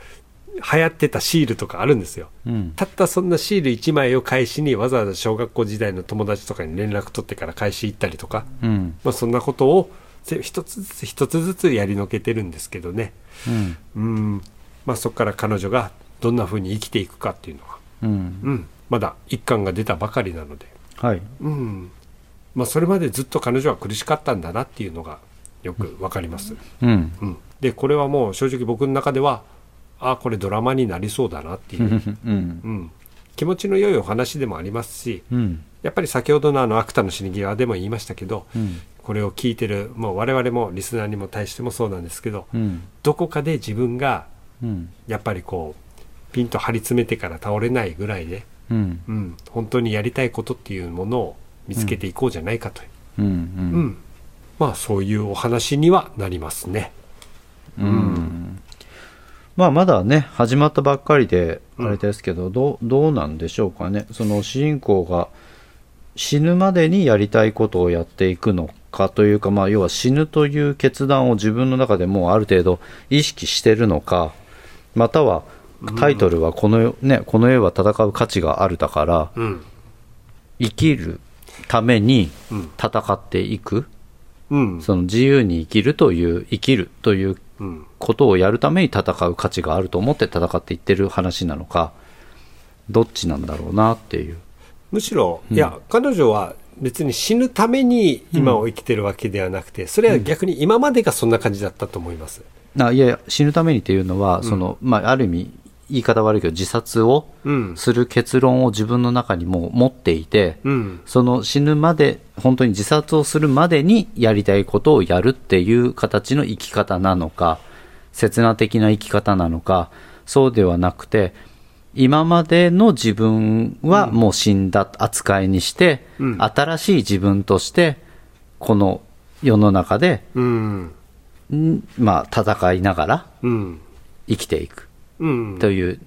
流行ってたシールとかあるんですよ。うん。たったそんなシール1枚を返しにわざわざ小学校時代の友達とかに連絡取ってから返し行ったりとか、うん。まあ、そんなことをぜ一つずつ一つずつやりのけてるんですけどね。うん。うん、まあ、そこから彼女がどんなふうに生きていくかっていうのは、うん。うん、まだ一巻が出たばかりなので、はい。うん。まあ、それまでずっと彼女は苦しかったんだなっていうのがよくわかります、うん。うん、でこれはもう正直僕の中ではああこれドラマになりそうだなっていう、うん。うん、気持ちの良いお話でもありますしうん。やっぱり先ほどのあの「アクタの死に際」でも言いましたけど、うん。これを聞いてるもう我々もリスナーにも対してもそうなんですけど、うん。どこかで自分がうん。やっぱりこうピンと張り詰めてから倒れないぐらいで、うん。うん、本当にやりたいことっていうものを見つけていこうじゃないかという、うん。うん。まあそういうお話にはなりますね。うん。まあまだね始まったばっかりであれですけど、どうどうなんでしょうかね。その主人公が死ぬまでにやりたいことをやっていくのかというか、まあ、要は死ぬという決断を自分の中でもうある程度意識してるのかまたはタイトルはこの,、ね、この世は戦う価値があるだからうん。生きるためにうん。戦っていく、うん。その自由に生きるという生きるといううんことをやるために戦う価値があると思って戦っていってる話なのかどっちなんだろうなっていう。むしろ、いや彼女は別に死ぬために今を生きてるわけではなくて、それは逆に今までがそんな感じだったと思います。あいやいや死ぬためにっていうのは、そのまあ、ある意味言い方悪いけど自殺をうん。する結論を自分の中にもう持っていて、うん。その死ぬまで本当に自殺をするまでにやりたいことをやるっていう形の生き方なのか刹那的な生き方なのかそうではなくて今までの自分はもう死んだ扱いにして、うん。新しい自分としてこの世の中で、うん。んまあ、戦いながらうん。生きていく。うんという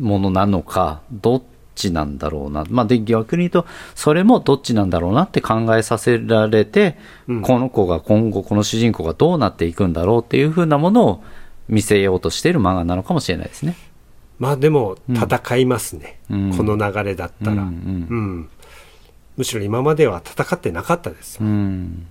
ものなのか、どっちなんだろうな。まあ、で、逆に言うと、それもどっちなんだろうなって考えさせられて、うん。この子が今後、この主人公がどうなっていくんだろうっていうふうなものを見せようとしている漫画なのかもしれないですね。まあでも戦いますね、うん。この流れだったら、うんうんむしろ今までは戦ってなかったですう、ん。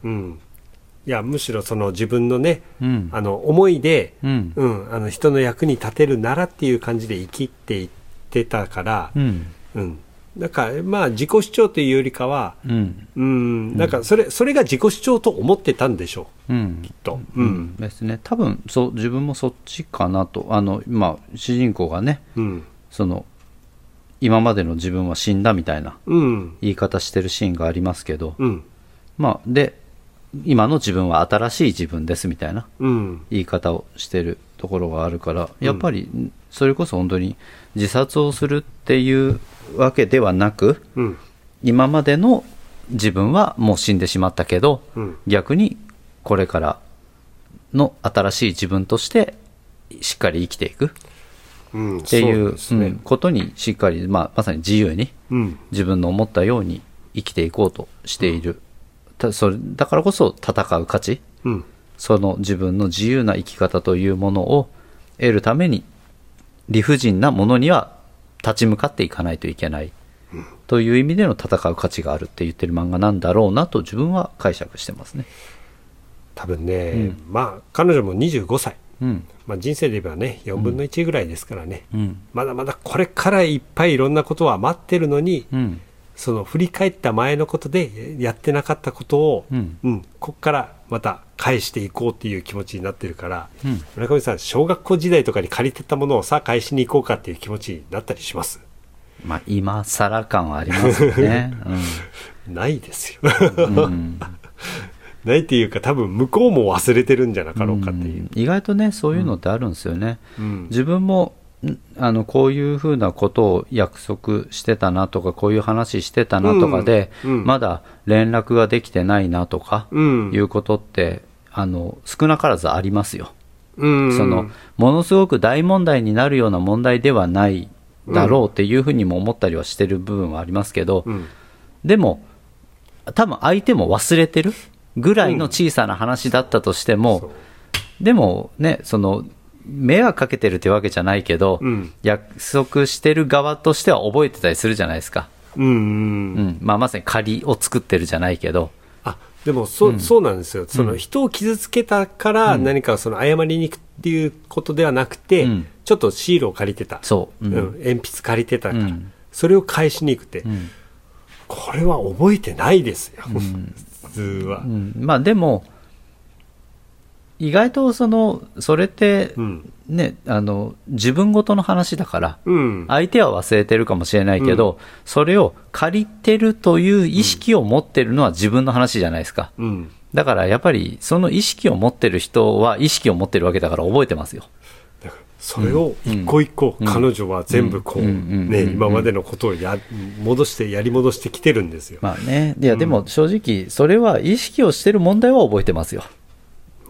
うんいやむしろその自分のね、うん。あの思いで、うん。うん、あの人の役に立てるならっていう感じで生きていってたから、うん。うん、だからまあ自己主張というよりかは、うん。うん、なんかそれそれが自己主張と思ってたんでしょうん。うと、うんですね。多分、そう、自分もそっちかなと。あの、まあ、主人公がね、うんその、今までの自分は死んだみたいなうん言い方してるシーンがありますけど、うんまあ、で、今の自分は新しい自分ですみたいなうん。言い方をしてるところがあるから、やっぱり、それこそ本当に自殺をするっていうわけではなく、うん。今までの自分はもう死んでしまったけど、うん。逆にこれからの新しい自分としてしっかり生きていく。うん。っていうことにしっかり、まあ、まさに自由にうん。自分の思ったように生きていこうとしている、たそれだからこそ戦う価値。うん。その自分の自由な生き方というものを得るために理不尽なものには立ち向かっていかないといけない、という意味での戦う価値があるって言ってる漫画なんだろうなと自分は解釈してますね。多分ね、まあ彼女も25歳、うん。まあ、人生で言えばね4分の1ぐらいですからね、うん。まだまだこれからいっぱいいろんなことは待ってるのに、うんその振り返った前のことでやってなかったことを、うん。こっからまた返していこうっていう気持ちになってるから、うん。村上さん小学校時代とかに借りてたものをさあ返しに行こうかっていう気持ちになったりします？まあ今更感はありますよね。ないですよ。うん。うん。ないっていうか多分向こうも忘れてるんじゃなかろうかっていう、意外とねそういうのってあるんですよね。うん。自分もんあのこういうふうなことを約束してたなとかこういう話してたなとかで、うんうん。まだ連絡ができてないなとか、うん。いうことってあの少なからずありますよ、うん。そのものすごく大問題になるような問題ではないだろうっていうふうにも思ったりはしてる部分はありますけど、うん。でも多分相手も忘れてるぐらいの小さな話だったとしても、でもね、その、迷惑かけてるってわけじゃないけど、うん。約束してる側としては覚えてたりするじゃないですか。うんうん。うん。まあまさに仮を作ってるじゃないけど。あでもそ,、うん。そうなんですよ。その人を傷つけたから何かその謝りに行くっていうことではなくて、うん。ちょっとシールを借りてた、そう。うん。うん。鉛筆借りてたから、うん。それを返しに行くって、うん。これは覚えてないですよ、普通は。う。ん。まあでも、意外とその、それってう、ん。ね、あの、自分ごとの話だから、うん。相手は忘れてるかもしれないけど、それを借りてるという意識を持ってるのは自分の話じゃないですか。うん。だからやっぱり、その意識を持ってる人は意識を持ってるわけだから覚えてますよ。それを一個一個、彼女は全部こう、うん。うん。ね、うん。今までのことをや戻してやり戻してきてるんですよ、まあね。いや、でも正直、それは意識をしてる問題は覚えてますよ。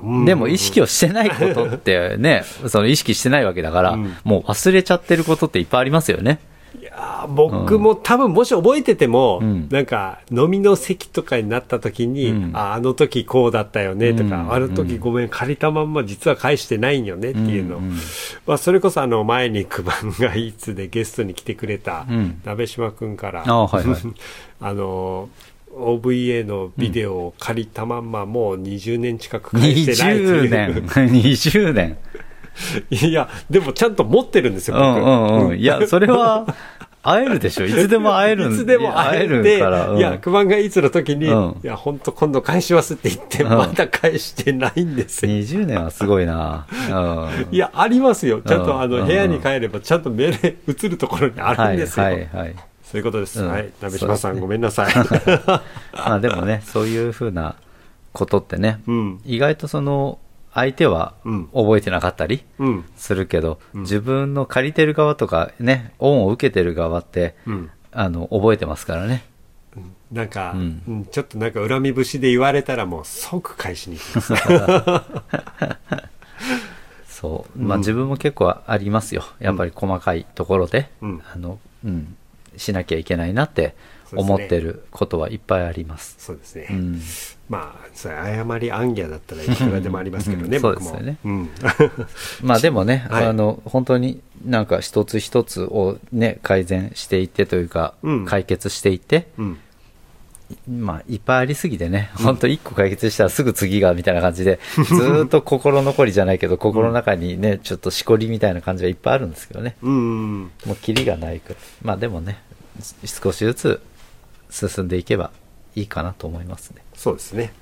うん。でも意識をしてないことってね、その意識してないわけだから、うん。もう忘れちゃってることっていっぱいありますよね。いやー僕も多分もし覚えてても、うん。なんか飲みの席とかになった時に、うん。ああの時こうだったよねとか、うん。あの時ごめん借りたまんま実は返してないんよねっていうの、うん。うんまあ、それこそあの前に九番がいつでゲストに来てくれたうん。鍋島君から、あはいはい。あの OVA のビデオを借りたまんまもう20年近く返してないという20年。20年。いやでもちゃんと持ってるんですよう僕、んうんうん。いや、それは、会えるでしょ。いつでも会えるんいつでも会えるから。うんいや、熊がいつの時に、うんいや、本当今度返しますって言って、うんまだ返してないんですよ。20年はすごいな。うんいや、ありますよ。ちゃんと、あの、うんうん部屋に帰れば、ちゃんと命令映るところにあるんですよ。はいはいはい。そういうことです。うんはい。鍋島さん、ねごめんなさい。まあでもね、そういうふうなことってね、うん。意外とその、相手はうん覚えてなかったりうん。するけど、うん自分の借りてる側とかね、恩を受けてる側って、うん。あの、覚えてますからね。なんか、ううんんちょっとなんか恨み節で言われたらもう即返しに行きます。そう。まあ自分も結構ありますよ。やっぱり細かいところで、うんあの、うん、しなきゃいけないなって思ってることはいっぱいあります。そうですね。うん。まあ、それ謝りアンギャだったらいくらでもありますけどね、うんそう。ですよねうん。まあでもね、はいあの、本当になんか一つ一つをね、改善していってというか、うん解決していって、うん。まあいっぱいありすぎてね、本当一個解決したらすぐ次がみたいな感じで、ずーっと心残りじゃないけど、心の中にね、ちょっとしこりみたいな感じがいっぱいあるんですけどね。うん。もうキリがないくらい。まあでもね、少しずつ進んでいけばいいかなと思いますね。そうですね。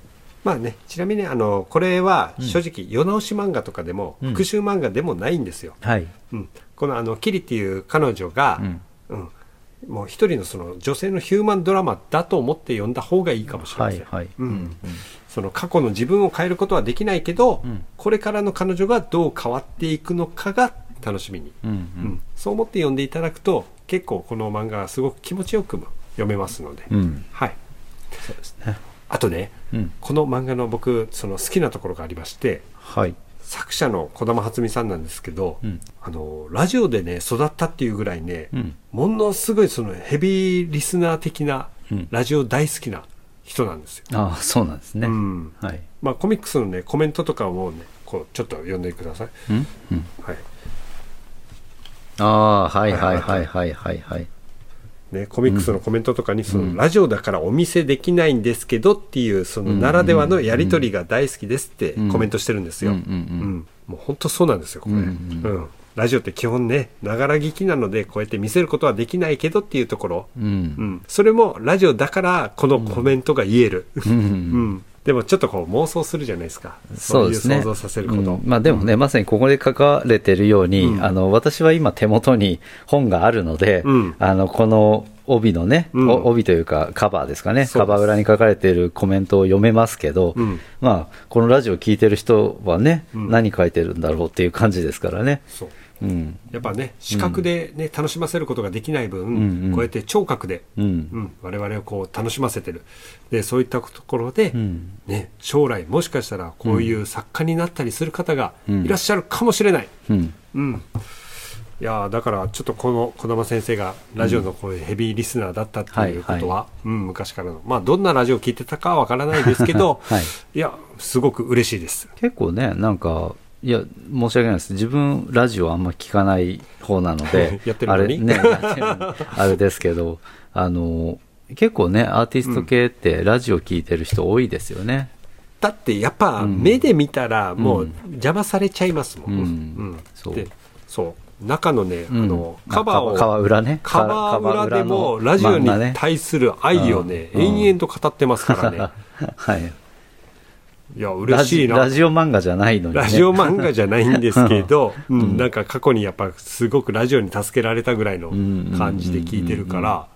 まあね、ちなみにあの、これは正直、世直し漫画とかでも、うん復讐漫画でもないんですよ。はい。うん。このあの、キリっていう彼女が、うんうん。もう一人のその女性のヒューマンドラマだと思って読んだ方がいいかもしれません。はいはい。うんその過去の自分を変えることはできないけど、うんこれからの彼女がどう変わっていくのかが楽しみに、うんそう思って読んでいただくと結構この漫画はすごく気持ちよくも読めますので。はいそうですね。あとねうん。この漫画の僕その好きなところがありましてはい。作者の児玉初美さんなんですけど、うん。あのラジオでね育ったっていうぐらいね、うん。ものすごいそのヘビーリスナー的なうんラジオ大好きな人なんですよ。ああ、そうなんですね。うんはい。まあ、コミックスのねコメントとかもねこうちょっと読んでください。はいああ、はいはいはいはいはいはい。ね、コミックスのコメントとかにその、うん。ラジオだからお見せできないんですけどっていうそのならではのやり取りが大好きですってうん。コメントしてるんですよ。うんもう本当そうなんですよこれ、ううんん。ラジオって基本ねながら聞きなのでこうやって見せることはできないけどっていうところ、う。うん。ん、それもラジオだからこのコメントが言える、うんでもちょっとこう妄想するじゃないですか。そうですね。想像させること、うん。まあでもね、まさにここで書かれてるように、うん。あの、私は今手元に本があるので、うん。あの、この帯のね、帯というかカバーですかね、カバー裏に書かれているコメントを読めますけど、うん。まあ、このラジオ聞いてる人はね、うん。何書いてるんだろうっていう感じですからね。そううん。やっぱね視覚でね、楽しませることができない分、んうん。こうやって聴覚でうん。うん、我々をこう楽しませてる。でそういったところで、うん。ね、将来もしかしたらこういう作家になったりする方がうん。いらっしゃるかもしれない、うん。うん。いやーだからちょっとこの児玉先生がラジオのこういうヘビーリスナーだったっていうことは、うん、昔からの。まあどんなラジオを聞いてたかはわからないですけど、はい。いやすごく嬉しいです。結構ね、なんか、いや、申し訳ないです。自分、ラジオあんま聞かない方なので、やってるあのに？れ、ね、あれですけど、あの、結構ね、アーティスト系ってラジオ聞いてる人多いですよね。だってやっぱ目で見たらもう邪魔されちゃいますもん。うんうんそうでそう中のね、うんあのカバーをカバー裏ね。カバー裏でもラジオに対する愛をね、うん延々と語ってますからね。はい。いや、ラ嬉しいな。ジラジオ漫画じゃないのにね。ラジオ漫画じゃないんですけど、うんうんなんか過去にやっぱすごくラジオに助けられたぐらいの感じで聞いてるから、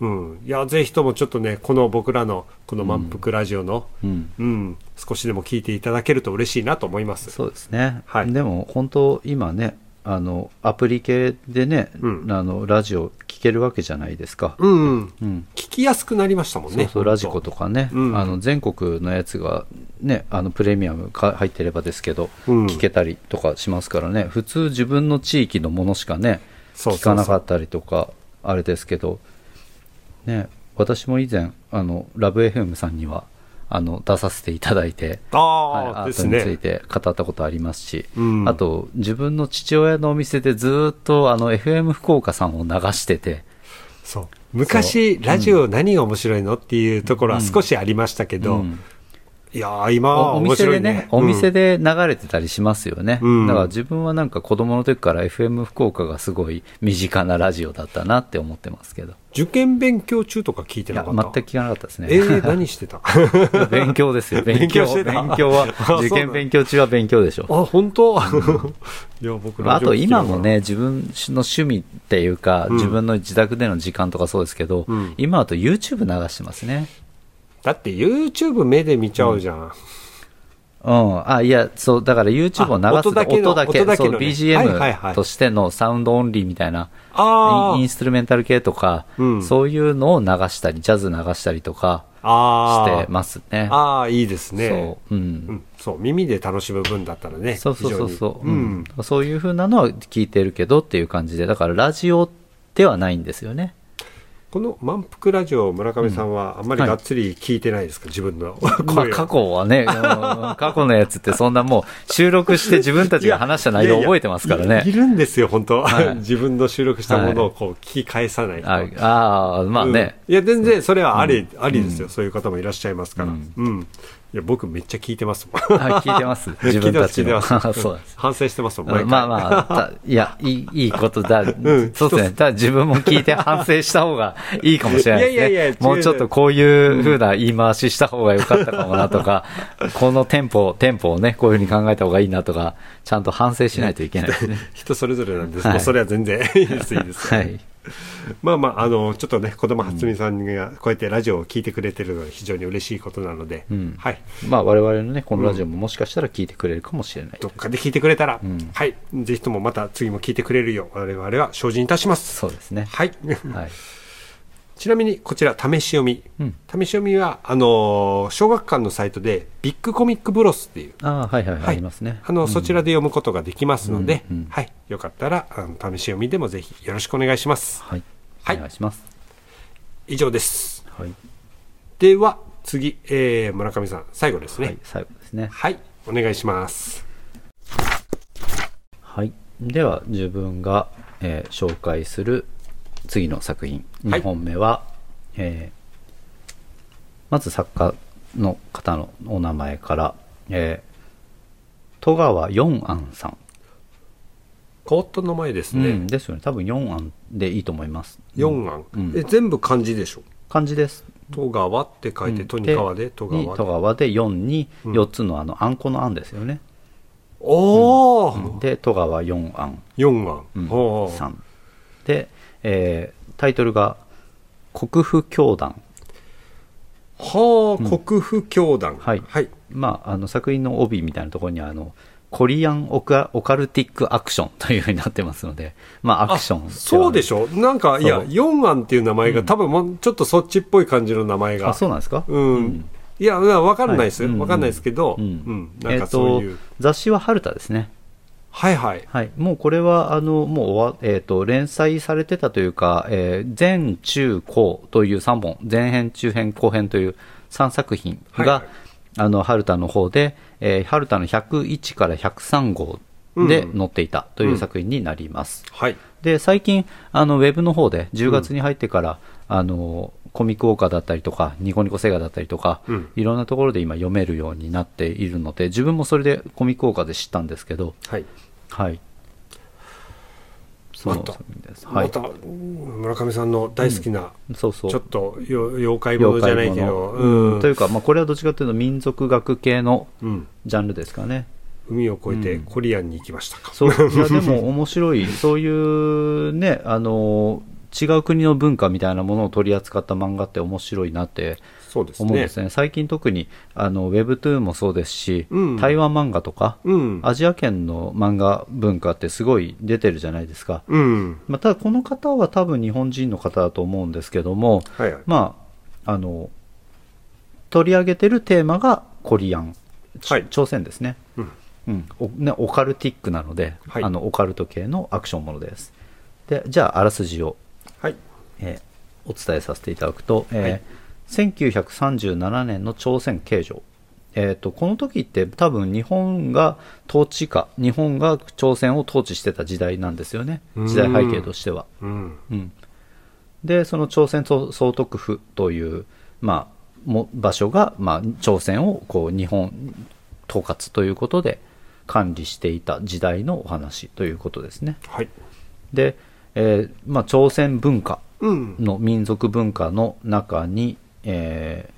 うん。いや、ぜひともちょっとね、この僕らのこの満腹ラジオの、うん。うん、少しでも聞いていただけると嬉しいなと思います。そうですね。はいでも本当今ね、あの、アプリ系でね、うんあの、ラジオ聞けるわけじゃないですか。うん、うん。うん。聞きやすくなりましたもんね。そうそう、ラジコとかね、うんあの全国のやつが、ね、あのプレミアムか入ってればですけど、うん聞けたりとかしますからね、普通、自分の地域のものしかね、聞かなかったりとか、あれですけど、ね、私も以前、あのラブ FM さんにはあの出させていただいて、ああ、はい、ートについね。て語ったことありますし、うんあと、自分の父親のお店でずーっとあの FM 福岡さんを流してて、そう。昔、ラジオ何が面白いのっていうところは少しありましたけど、うんいやー、今はお店でねお店で流れてたりしますよね。うんだから自分はなんか子供の時から FM 福岡がすごい身近なラジオだったなって思ってますけど。受験勉強中とか聞いてなかった？全く聞かなかったですね。えー、何してた？勉強ですよ、勉勉強。勉強は あ、受験勉強中は勉強でしょ。あ、本当？いや、僕あと今も。ね、自分の趣味っていうか、うん自分の自宅での時間とかそうですけど、うん今だと YouTube 流してますね。だって YouTube 目で見ちゃうじゃん。うん。あ、いや、そう、だから YouTube を流すあ音だけの音だけ、だけのね BGM いとしてのサウンドオンリーみたいな、あインストゥルメンタル系とか、うんそういうのを流したり、ジャズ流したりとかしてますね。ああ、いいですね。そう、う。うんん。そう、耳で楽しむ分だったらね。そうそうそうそう、ううんん。そういうふうなのは聞いてるけどっていう感じで、だからラジオではないんですよね。この満腹ラジオ、村上さんはあんまりがっつり聞いてないですか、自分のまあ。過去はね、うん。過去のやつってそんなもう収録して自分たちが話した内容を覚えてますからいやいやいね。るんですよ、本当、はい。自分の収録したものをこう聞き返さない人。ああー、まあね。うん。いや、全然それはあり、ありですよ、そういう方もいらっしゃいますから。ううんん。いや、僕めっちゃ聞いてますもん。あ 聞いてます。自分たちの。そうです。反省してますもん、毎回。まあまあ、たいや、いい、いいことだ。んそうですね。ただ自分も聞いて反省した方がいいかもしれないですね。いやいやいやもうちょっとこういう風な言い回しした方が良かったかもなとか、このテンポ、テンポをね、こういう風に考えた方がいいなとか、ちゃんと反省しないといけないですね。人それぞれなんです。はいそれは全然いいです、いいです。はい。まあまあ、あの、ちょっとね、子供初美さんがこうやってラジオを聞いてくれてるのは非常に嬉しいことなので、うんはい。まあ我々のね、このラジオももしかしたら聞いてくれるかもしれない。どっかで聞いてくれたら、んはい。ぜひともまた次も聞いてくれるよう、我々は精進いたします。そうですね。はい。はい。ちなみに、こちら、試し読み。うん試し読みは、あのー小学館のサイトで、ビッグコミックブロスっていう、ああ、はいはい、はいありますね。あの、そちらで読むことができますので、うんうんはい。よかったら、あの試し読みでもぜひよろしくお願いします。はい。はいお願いします。以上です。はい。では、次、えー、村上さん、最後ですね。はい、最後ですね。はい。お願いします。はい。では、自分が、えー紹介する次の作品。はい2本目は、えーまず作家の方のお名前から、えー戸川四庵さん。変わった名前ですね。うん、ですよね。多分四庵でいいと思います。四案、うんえ全部漢字でしょ？漢字です。戸川って書いて、うん戸に川で戸に川戸川で4にうん4つのあの、あんこのあんですよね。おお、で、戸川四庵。四案、うんさんで、えータイトルが「国府教団。はあ、国府教団。はい。はい」まああの作品の帯みたいなところにはあのコリアンオカオカルティックアクション というふうになってますのでまあアクション。そうでしょ？なんかいや四案っていう名前が、多分もうちょっとそっちっぽい感じの名前が。あそうなんですか？うん、いやわかんないです、はい。うん。わかんないですけど、ううん。ん。なんかそういう、えーと雑誌は春田ですねはいはい。はい、もうこれはあのもうえー、と連載されてたというか、えー前中後という3本前編中編後編という3作品が、はいはい。あの春田の方で、えー春田の101から103号で載っていたという作品になります、はい。で最近あのウェブの方で10月に入ってから、あのコミックウォーカーだったりとか、ニコニコセガだったりとか、うん。いろんなところで今読めるようになっているので、自分もそれでコミックウォーカーで知ったんですけど、はい。はい。そう。またです。はい。また村上さんの大好きな、そうそう。ちょっとよ妖怪ものじゃないけど、うん。というか、まあ、これはどっちかというと民族学系のうん。ジャンルですかね。海を越えてうん。コリアンに行きましたか、そう、いや、でも 面白い、そういうね、あの、違う国の文化みたいなものを取り扱った漫画って面白いなってそうですね。思うんですね。最近特に、あの、Webtoon もそうですし、うん。台湾漫画とか、うん。アジア圏の漫画文化ってすごい出てるじゃないですか。うん。まあ、ただこの方は多分日本人の方だと思うんですけども、はいはい。まあ、あの、取り上げてるテーマがコリアン、ちはい。朝鮮ですね。うん。ね、オカルティックなので、はい。あのオカルト系のアクションものです。でじゃあ、あらすじを、はいえーお伝えさせていただくと、えーはい。1937年の朝鮮形状、えー、とこの時って多分日本が統治下日本が朝鮮を統治してた時代なんですよね。時代背景としては。うん。うん、でその朝鮮総総督府という、まあ、も場所が、まあ、朝鮮をこう日本統括ということで管理していた時代のお話ということですね。はい。で、えーまあ、朝鮮文化うんの民族文化の中に、えー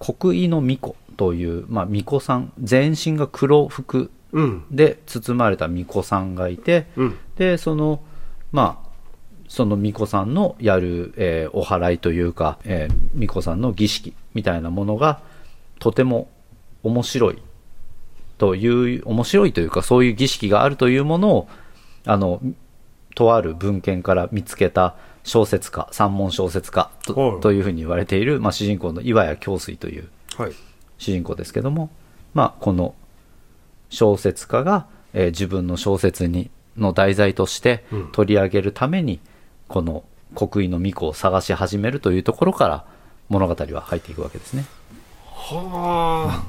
国威の巫女という、まあ、巫女さん全身が黒服うん。で包まれた巫女さんがいて、うん。でそのまあその巫女さんのやる、えーお祓いというか、えー巫女さんの儀式みたいなものがとても面白いという面白いというかそういう儀式があるというものをあのとある文献から見つけた小説家三文小説家と,、はい。というふうに言われている、まあ、主人公の岩谷京水というはい。主人公ですけども、まあ、この小説家が、えー自分の小説にの題材としてうん。取り上げるために、この国威の巫女を探し始めるというところから物語は入っていくわけですね。は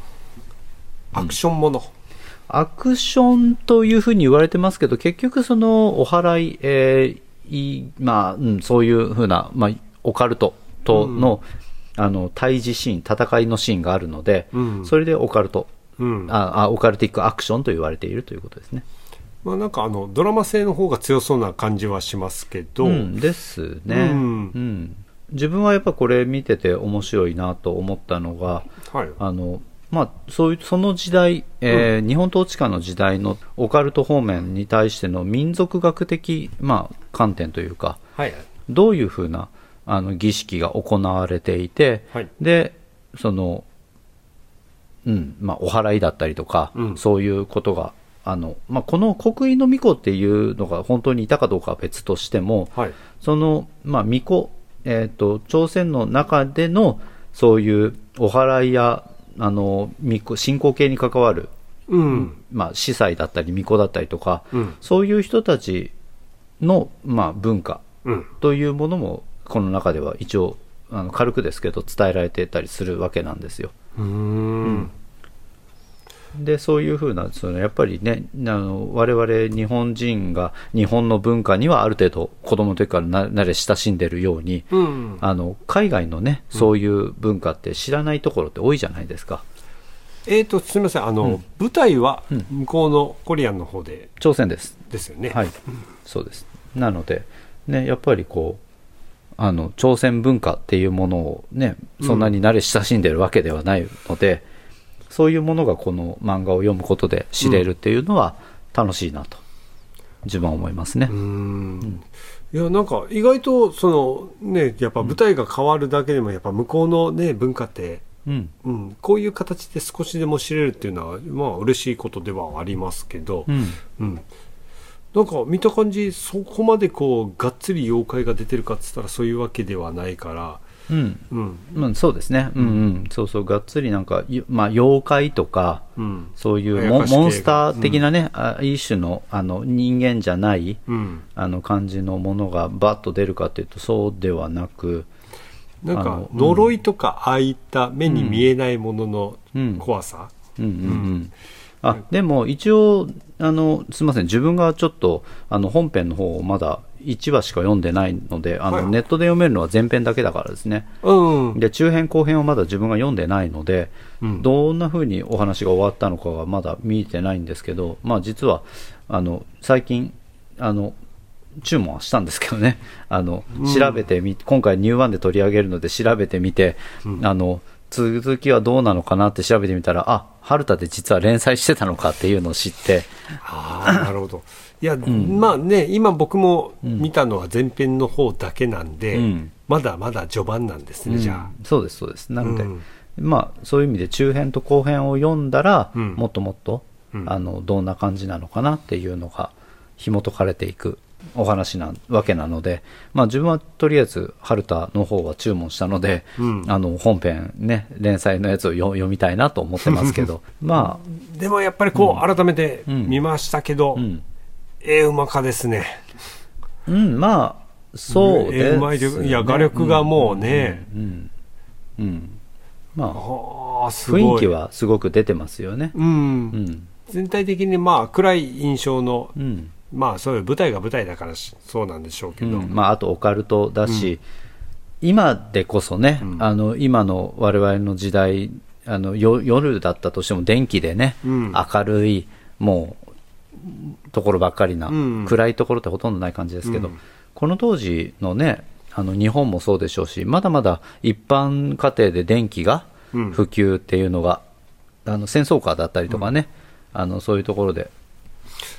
あ、アクションもの。アクションというふうに言われてますけど、結局そのお祓い、えーいまあ、うん、そういうふうな、まあ、オカルトとの、あの、対峙シーン、戦いのシーンがあるので、うん。それでオカルト、うん。ああ、オカルティックアクションと言われているということですね。まあなんかあのドラマ性の方が強そうな感じはしますけど、うん、ですね、ううんん。自分はやっぱこれ見てて面白いなと思ったのが、はい。あのまあ、そういうその時代、えー日本統治下の時代のオカルト方面に対しての民族学的、まあ、観点というか、はい。どういうふうなあの儀式が行われていて、はい。でその、うんまあ、お祓いだったりとか、うん。そういうことがあの、まあ、この国威の巫女っていうのが本当にいたかどうかは別としても、はい。その、まあ、巫女、えっ、と、朝鮮の中での、そういうお祓いや、あの、信仰系に関わる、うん。まあ、司祭だったり、巫女だったりとか、うん。そういう人たちの、まあ、文化うん。というものも、この中では一応、あの軽くですけど、伝えられてたりするわけなんですよ。うーんでそういうふうなそのやっぱりねあの我々日本人が日本の文化にはある程度子供の時からな慣れ親しんでるように、うん。あの海外のねそういう文化って知らないところって多いじゃないですか。えーとすみません。あの、うん。舞台はうん。向こうのコリアンの方で。朝鮮です。ですよね。はい、そうです。なのでねやっぱりこうあの朝鮮文化っていうものをねそんなに慣れ親しんでるわけではないので、そういうものがこの漫画を読むことで知れるっていうのは楽しいなと自分は思いますね。うー。ん。いやなんか意外とそのねやっぱ舞台が変わるだけでもやっぱ向こうのね文化って、うん。うん、こういう形で少しでも知れるっていうのはまあ嬉しいことではありますけど、うん。うん、なんか見た感じそこまでこうがっつり妖怪が出てるかっつったらそういうわけではないから、うん。うん。うん、そうですね、うんうん、そうそう、がっつりなんか、ゆまあ、妖怪とか、うん。そういうモンモンスター的なね、あ一種のあの人間じゃないうん、あの感じのものがバッと出るかというと、そうではなく、なんか呪いとかああいった目に見えないもののうん。怖さ、うんうんうん。あでも一応あの、すみません、自分がちょっとあの本編の方をまだ1話しか読んでないのであの、はい。ネットで読めるのは前編だけだからですね。うんで中編後編をまだ自分が読んでないので、うん。どんな風にお話が終わったのかはまだ見てないんですけど、まあ、実はあの最近あの注文はしたんですけどね。あの調べてみ、今回ニューワンで取り上げるので調べてみて、あの続きはどうなのかなって調べてみたらあ春田で実は連載してたのかっていうのを知って。ああなるほど。いや、まあね今僕も見たのは前編の方だけなんで、うん。まだまだ序盤なんですね、じゃうんそうですそうです。なので、うん。まあそういう意味で中編と後編を読んだら、うん。もっともっと、うん。あのどんな感じなのかなっていうのが紐解かれていくお話なわけなので、まあ、自分はとりあえず春田の方は注文したので、うん。あの本編ね連載のやつを読読みたいなと思ってますけど まああでもやっぱりこう、改めてうん。見ましたけど、うん、ええうまかですね。うん、まあそうええです、うまい力いや画力がもうね、うん、うん、まあ雰囲気はすごく出てますよね。うん、うん。全体的にまあ暗い印象の、うんまあそういう舞台が舞台だからしそうなんでしょうけど、うん。まあ、あとオカルトだし、今でこそね、うん。あの今の我々の時代あのよ夜だったとしても電気でね、うん。明るいもうところばっかりな、うん。暗いところってほとんどない感じですけど、うん。この当時のねあの日本もそうでしょうしまだまだ一般家庭で電気がうん。普及っていうのが、あの戦争下だったりとかね、あのそういうところで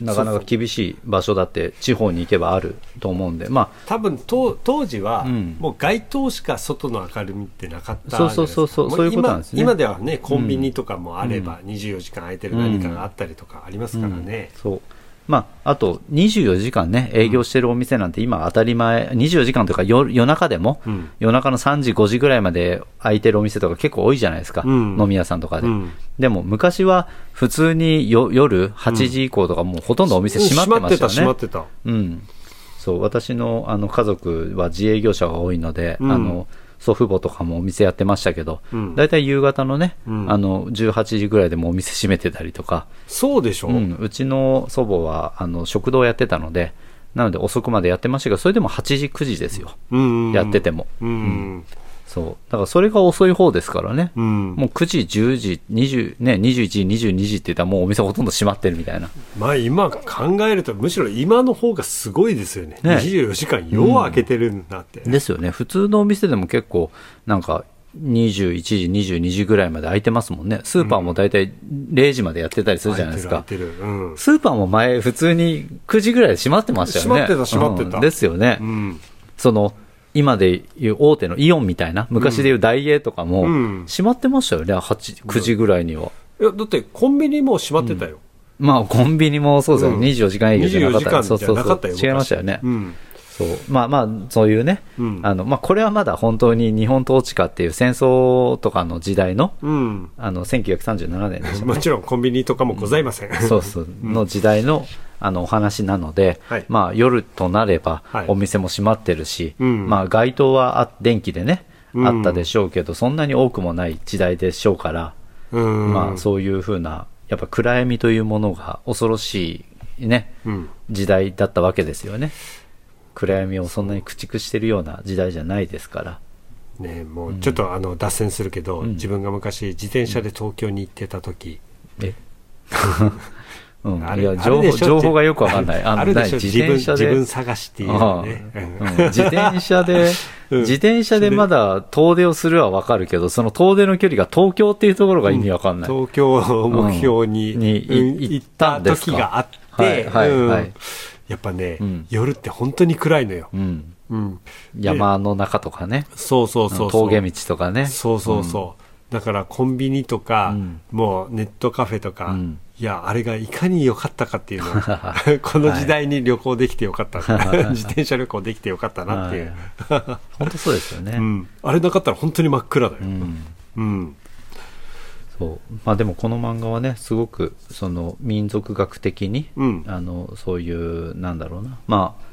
なかなか厳しい場所だって地方に行けばあると思うんでまあ。多分当当時は、うん。もう街灯しか外の明るみってなかったそうそうそうそうそういうことなないんですね。今今ではねコンビニとかもあれば、24時間空いてる何かがあったりとかありますからね、そう。まあ、あと、24時間ね、営業してるお店なんて今当たり前、24時間というか夜夜中でも、うん夜中の3時、5時ぐらいまで空いてるお店とか結構多いじゃないですか。うん飲み屋さんとかで。うんでも昔は普通によ夜8時以降とかもうほとんどお店閉まってましたよね。閉まってた閉まってうん、そう私のあの家族は自営業者が多いので、うんあの祖父母とかもお店やってましたけど、うん。大体夕方のね、うん。あの18時ぐらいでもうお店閉めてたりとか、たそうでしょ、う。ん、うちの祖母はあの食堂やってたので、なので遅くまでやってましたけど、それでも8時、9時ですよ、うんやってても。うん、そう。だからそれが遅い方ですからね、うん。もう9時、10時、20ね、21時、22時って言ったら、もうお店ほとんど閉まってるみたいな。まあ今考えるとむしろ今の方がすごいですよね。ね。24時間よう開けてるんだって、ですよね、普通のお店でも結構、なんか、21時、22時ぐらいまで開いてますもんね、スーパーも大体0時までやってたりするじゃないですか。スーパーも前、普通に9時ぐらいで閉まってましたよね。閉まってた閉まってた。うん。ですよね。うん。その、今でいう大手のイオンみたいな、昔でいうダイエーとかもうん、閉まってましたよね、8、9時ぐらいには。いやだってコンビニも閉まってたよ、まあ、コンビニもそうですよ、うん。24時間営業じゃなか24時ったそうそうそう。違いましたよね。うん。そう。まあまあ、そういうね、うん。あの、まあ、これはまだ本当に日本統治下っていう戦争とかの時代の、うん。あの、1937年でしたね。もちろんコンビニとかもございません、そうそう、の時代の、あの、お話なので、はい。まあ、夜となればはい、お店も閉まってるし、うん。まあ、街灯はあ電気でね、うん。あったでしょうけど、そんなに多くもない時代でしょうから、うん。まあ、そういうふうな、やっぱ暗闇というものが恐ろしいね、うん。時代だったわけですよね。暗闇をそんなに駆逐してるような時代じゃないですから。ねもうちょっとあの脱線するけど、うん。自分が昔自転車で東京に行ってた時、え？うん、あれいや情報情報がよくわかんない。あるでしょ。何自分自分で。探しっていうね、うん。自転車で、うん。自転車でまだ遠出をするはわかるけど、その遠出の距離が東京っていうところが意味わかんない。東京を目標に,、うん。に行った時があって、はいはいうん。はい。やっぱね、うん。夜って本当に暗いのよ、うん。うん、山の中とかね。そうそうそうそう。峠道とかね。そうそうそう、だからコンビニとか、うん。もうネットカフェとか、うんいやあれがいかに良かったかっていうのを この時代に旅行できてよかった、自転車旅行できてよかったなっていう、本当そうですよね。うん、あれなかったら本当に真っ暗だよ、うん。うん。そう。まあでもこの漫画はねすごくその民族学的に、うん。あのそういうなんだろうな。まあ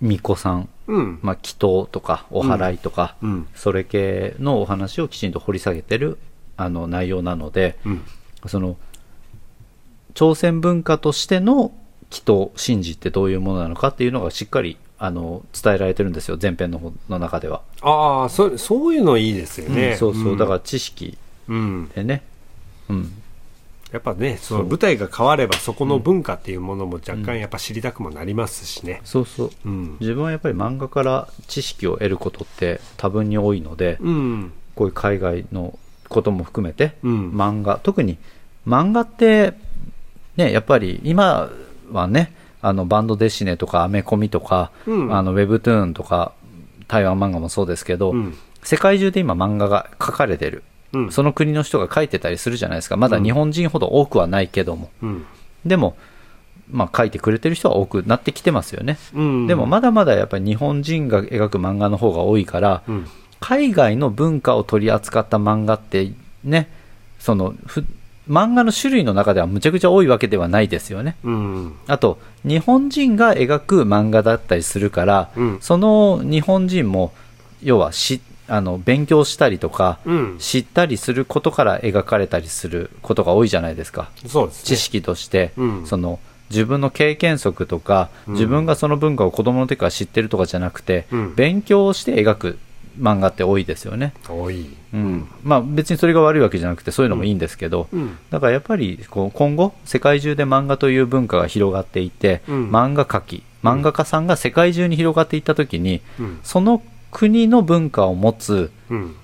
巫女さん、うん。まあ、祈祷とかお祓いとか、うん。それ系のお話をきちんと掘り下げてるあの内容なので、うん。その朝鮮文化としての祈祷神事ってどういうものなのかっていうのがしっかりあの伝えられてるんですよ前編の方の中では、ああそそういうのいいですよね、うんそうそう、ん。だから知識うん。でね。うん。やっぱねその舞台が変わればそこの文化っていうものも若干やっぱ知りたくもなりますしね。そうそう。うん。自分はやっぱり漫画から知識を得ることって多分に多いので、うん。こういう海外のことも含めて、うん。漫画特に漫画ってねやっぱり今はねあのバンドデシネとかアメコミとか、うん。あのウェブトゥーンとか台湾漫画もそうですけど、うん。世界中で今漫画が書かれてる、うん。その国の人が書いてたりするじゃないですか。まだ日本人ほど多くはないけども、うん。でもまあ書いてくれてる人は多くなってきてますよね、うん。でもまだまだやっぱり日本人が描く漫画の方が多いから、うん。海外の文化を取り扱った漫画ってねそのふ漫画の種類の中ではむちゃくちゃ多いわけではないですよね。うん。あと日本人が描く漫画だったりするから、うん。その日本人も要はしあの勉強したりとか、うん。知ったりすることから描かれたりすることが多いじゃないですか。ね。知識として、うん。その自分の経験則とか、うん。自分がその文化を子供の時から知ってるとかじゃなくて、うん。勉強をして描く漫画って多いですよね、多い。うん。まあ、別にそれが悪いわけじゃなくてそういうのもいいんですけど、うん。だからやっぱりこう今後世界中で漫画という文化が広がっていって、うん。漫画描き漫画家さんが世界中に広がっていった時に、うん。その国の文化を持つうん。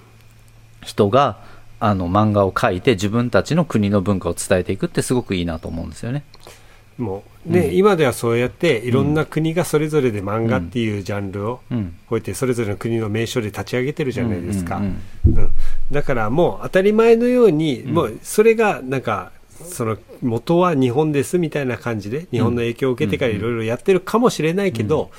人があの漫画を描いて自分たちの国の文化を伝えていくってすごくいいなと思うんですよね。も。うね、今ではそうやっていろんな国がそれぞれで漫画っていうジャンルをうん。こうやってそれぞれの国の名所で立ち上げてるじゃないですか、うんうんうんだからもう当たり前のように、もうそれがなんかその元は日本ですみたいな感じで日本の影響を受けてからいろいろやってるかもしれないけど、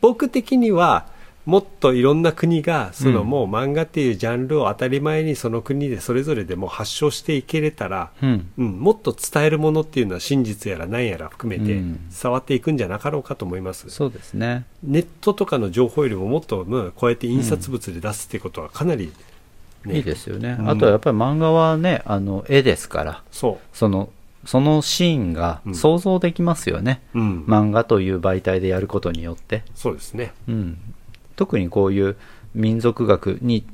僕的にはもっといろんな国がそのうん。もう漫画っていうジャンルを当たり前にその国でそれぞれでもう発祥していけれたら、うん。うん、もっと伝えるものっていうのは真実やら何やら含めてうん。伝わっていくんじゃなかろうかと思います、そうですね。ネットとかの情報よりももっと、うんこうやって印刷物で出すっていうことはかなり、ねいいですよね。うん。あとはやっぱり漫画はね、あの絵ですから、そそのそのシーンがうん。想像できますよね。う、うん。漫画という媒体でやることによって。そうですね。うん、特にこういう民族学に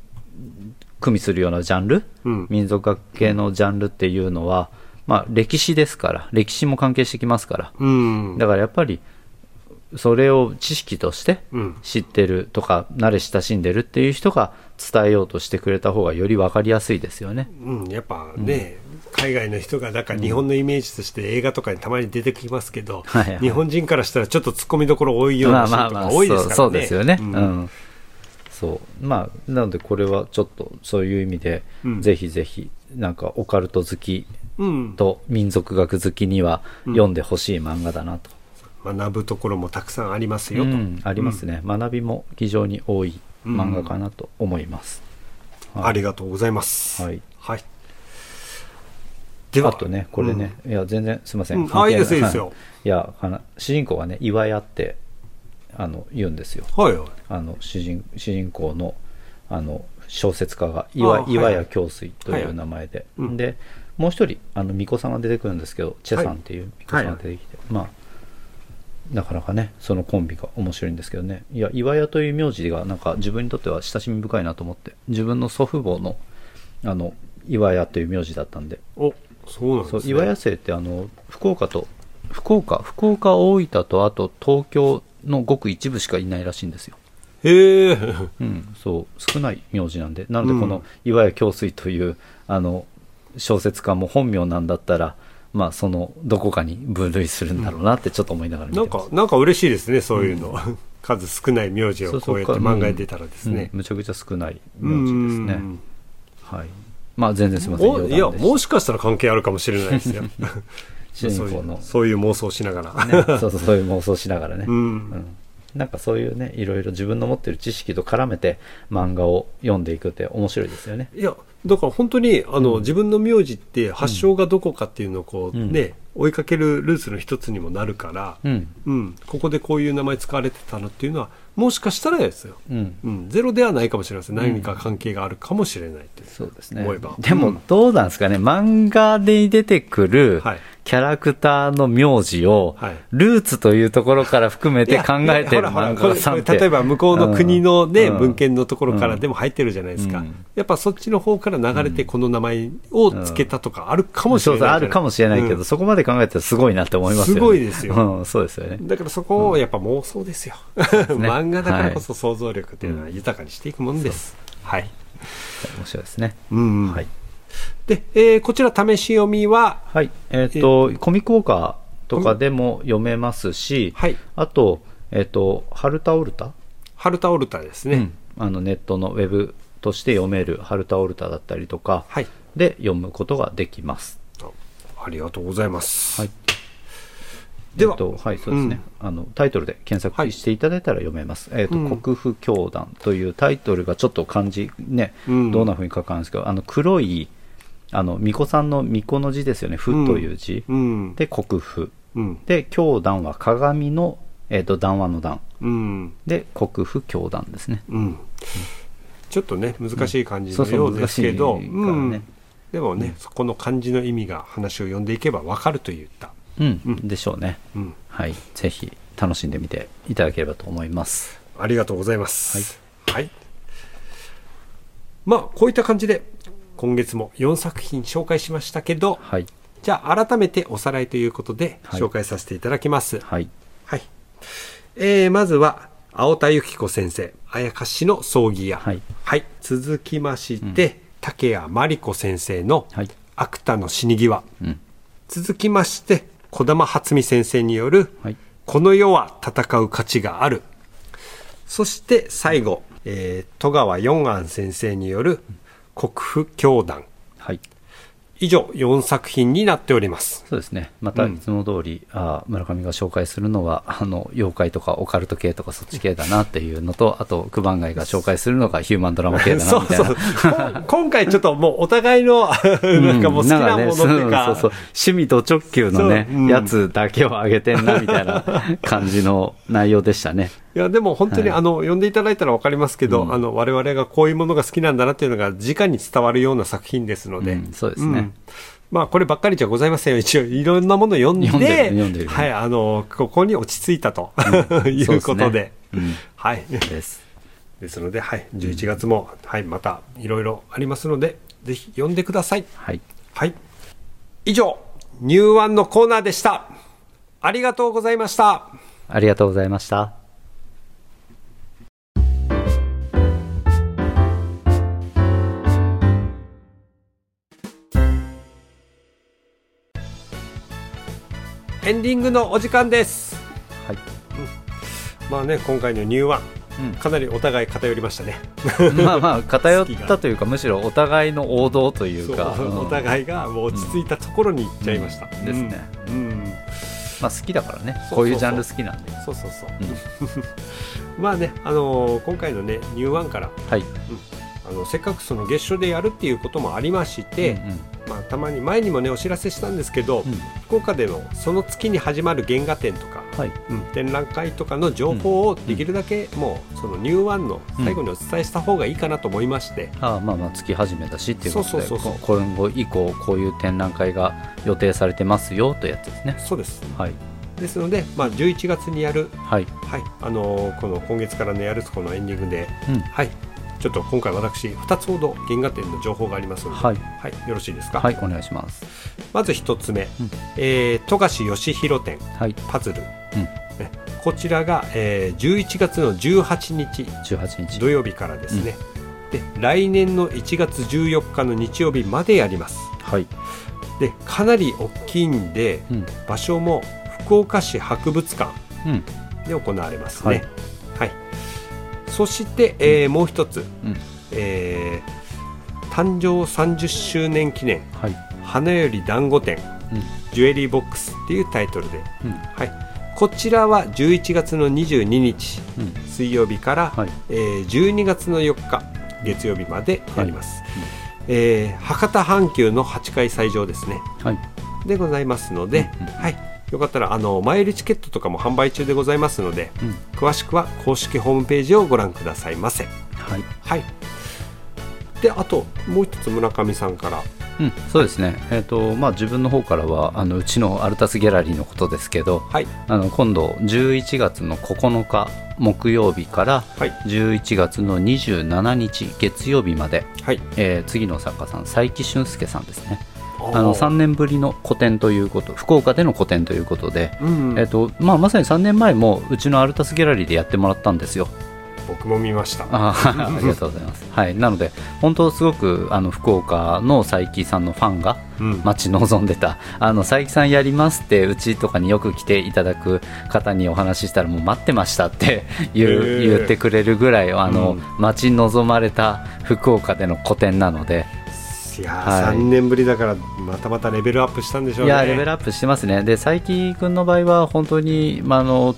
組みするようなジャンル、うん。民族学系のジャンルっていうのは、まあ、歴史ですから。歴史も関係してきますから。うん。だからやっぱりそれを知識としてうん。知ってるとか慣れ親しんでるっていう人が伝えようとしてくれた方がより分かりやすいですよね。うん、やっぱね、海外の人がだから日本のイメージとして映画とかにたまに出てきますけど、はいはい日本人からしたらちょっと突っ込みどころ多いようなシーンとか多いですからね、そうそうですよね。ううんん。そう。まあ、なのでこれはちょっとそういう意味で、うんぜひぜひ、なんかオカルト好きうんと民族学好きにはうん読んでほしい漫画だなと。学ぶところもたくさんありますよと、うんありますね、学びも非常に多い漫画かなと思います。うんはいありがとうございます。はいはい。では、あとね、これね、いや、全然すみません。うん。あいいですいいですよ。はい。いや、あの主人公がね、岩屋ってあの言うんですよ。うん。はいはい。あの主人主人公のあの小説家があ岩はい。岩屋京水という名前で、はいうん。でもう一人あの巫女さんが出てくるんですけどチェさんっていう巫女さんが出てきて、まあなかなかねそのコンビが面白いんですけどね。いや岩屋という名字がなんか自分にとっては親しみ深いなと思って自分の祖父母のあの岩屋という名字だったんでお、そうなんですね。そう岩屋生ってあの福岡と福岡福岡大分とあと東京のごく一部しかいないらしいんですよ。へえ。うん、そう少ない名字なんで。なのでうん。この岩屋京水というあの小説家も本名なんだったらまあそのどこかに分類するんだろうなってちょっと思いながら見てます、なんか、なんか嬉しいですね、そういうの。数少ない名字をこうやって漫画に出たらですね。うん。むちゃくちゃ少ないうん名字ですね。はいまあ全然すみません。おいや、もしかしたら関係あるかもしれないですよ。主そういう人公のそういう妄想しながら。ね、そうそうそういう妄想しながらね、うん。うんなんかそういうねいろいろ自分の持ってる知識と絡めて漫画を読んでいくって面白いですよね。いや、だから本当に、あの、自分の名字って発祥がどこかっていうのをこう、うん。ね、追いかけるルーツの一つにもなるから、うん。うん、ここでこういう名前使われてたのっていうのは、もしかしたらですよ。うん。うん、ゼロではないかもしれません。何か関係があるかもしれないってそうですね。思えば。でもうん。どうなんですかね、漫画で出てくるはいキャラクターの名字をはい、ルーツというところから含めて考えてる漫画家さん例えば向こうの国のね、うん。文献のところからでも入ってるじゃないですか、うん。やっぱそっちの方から流れてこの名前をつけたとかあるかもしれないあるかもしれないけど、うんそこまで考えたらすごいなって思いますよね。すごいですよ。うん、そうですよね。だからそこをやっぱ妄想ですよ、漫画だからこそ想像力っていうのは豊かにしていくもんです、はい、面白いですね。うん。はい。で、えーこちら試し読みははい。えっ、と、コミックウォーカーとかでも読めますし、はいあと、えっ、と、ハルタオルタ、ハルタオルタですね、うんあのネットのウェブとして読めるハルタオルタだったりとかはいで読むことができます。あありがとうございます、はい。ではえっとはい、そうですね、あの。タイトルで検索していただいたら読めます。えっ、と、うん国府教団というタイトルがちょっと漢字ね、うんどんな風に書かんですけど、あの黒い、あの、巫女さんの巫女の字ですよね、府という字。うんで、国府。うんで、教団は鏡の、えっ、と、談話の談。うんで、国府教団ですね。うんちょっとね難しい感じのようですけど、うんでもね、そこの漢字の意味が話を読んでいけば分かるといった、うん、うんでしょうね。うん、はい。ぜひ、楽しんでみていただければと思います。ありがとうございます。はい。まあ、こういった感じで、今月も4作品紹介しましたけど、はい。じゃあ改めておさらいということではい紹介させていただきます。はい。はい。えー、まずは、青田由紀子先生、綾香氏の葬儀屋。はい。続きまして、竹谷真理子先生のはい。芥の死に際。うん。続きまして、児玉初美先生による、はい。この世は戦う価値がある。そして最後、えー戸川四安先生による国府教団。はい。以上4作品になっております。そうですね。またうんいつも通り、あー村上が紹介するのは、あの、妖怪とかオカルト系とかそっち系だなっていうのと、あと、九番街が紹介するのがヒューマンドラマ系だな、みたいな。そうそう。今回ちょっともうお互いの、なんかもう好きなものっていうか、そうそうそう趣味と直球のね、うんやつだけを上げてんなみたいな感じの内容でしたね。いや、でも本当に、はいあの、読んでいただいたらわかりますけど、うんあの、我々がこういうものが好きなんだなっていうのが直に伝わるような作品ですので、うんそうですねんまあ、こればっかりじゃございませんよ。一応、いろんなものを読んで、読んではい、あの、ここに落ち着いたと、いうことで、ですねはい。です。ですので、はい、11月も、はい、また、いろいろありますので、ぜひ読んでください。はい。はい。以上、ニューワンのコーナーでした。ありがとうございました。ありがとうございました。エンディングのお時間です。はい。まあね、今回のニューワン、うん。かなりお互い偏りましたね。まあまあ偏ったというかむしろお互いの王道というか。そううん。お互いがもう落ち着いたところに行っちゃいました。うん。ですね。うん。うんまあ好きだからね。こういうジャンル好きなんで。そうそうそう。まあね、あのー今回のね、ニューワンから、はいあのせっかくその月初でやるっていうこともありまして、うんうん。まあ、たまに前にもねお知らせしたんですけど、うん。福岡でのその月に始まる原画展とか、はい。うん。展覧会とかの情報をできるだけもうそのニューワンの最後にお伝えした方がいいかなと思いまして、ああまあまあ月始めだしっていうことでそうそうそうそう。こ今後以降こういう展覧会が予定されてますよというやつですね。そうです。はい。ですので、まあ、11月にやる、はい。はい。あのーこの今月からのやるこのエンディングで、うん。はい、ちょっと今回私2つほど原画展の情報がありますので、はい。はい、よろしいですか、はいお願いします。まず1つ目、うん。えー富樫義弘展はい。パズル、うん。ねこちらが、えー11月の18日。18日。土曜日からですね、で来年の1月14日の日曜日までやります。はい。でかなり大きいんでうん。場所も福岡市博物館うん。で行われますね。ははいい、そして、えーもう一つ、うん。えー誕生30周年記念。はい。花より団子展。うん。ジュエリーボックスっていうタイトルで、うん。はい、こちらは11月の22日うん。水曜日から、はい。えー12月の4日月曜日までやります、えー博多阪急の8階斎場ですね。はい。でございますので、はい、よかったらあの前売りチケットとかも販売中でございますのでうん詳しくは公式ホームページをご覧くださいませ。はい。はい。であともう一つ村上さんから。うん、そうですね、えーとまあ、自分の方からはあのうちのアルタスギャラリーのことですけど、はい。あの今度11月の9日木曜日からはい。11月の27日月曜日まで、はい。えー次の作家さん佐伯俊介さんですねああの3年ぶりの個展ということ福岡での個展ということで、うんえーとまあ、まさに3年前もうちのアルタスギャラリーでやってもらったんですよ。僕も見ました。ありがとうございます、はい、なので本当すごくあの福岡の佐伯さんのファンがうん。待ち望んでたあの佐伯さんやりますってうちとかによく来ていただく方にお話ししたらもう待ってましたって言う、へー言ってくれるぐらいあの、うん。待ち望まれた福岡での個展なのでいやー、はい。3年ぶりだからまたまたレベルアップしたんでしょうね。いやレベルアップしてますね。で佐伯君の場合は本当に、まああの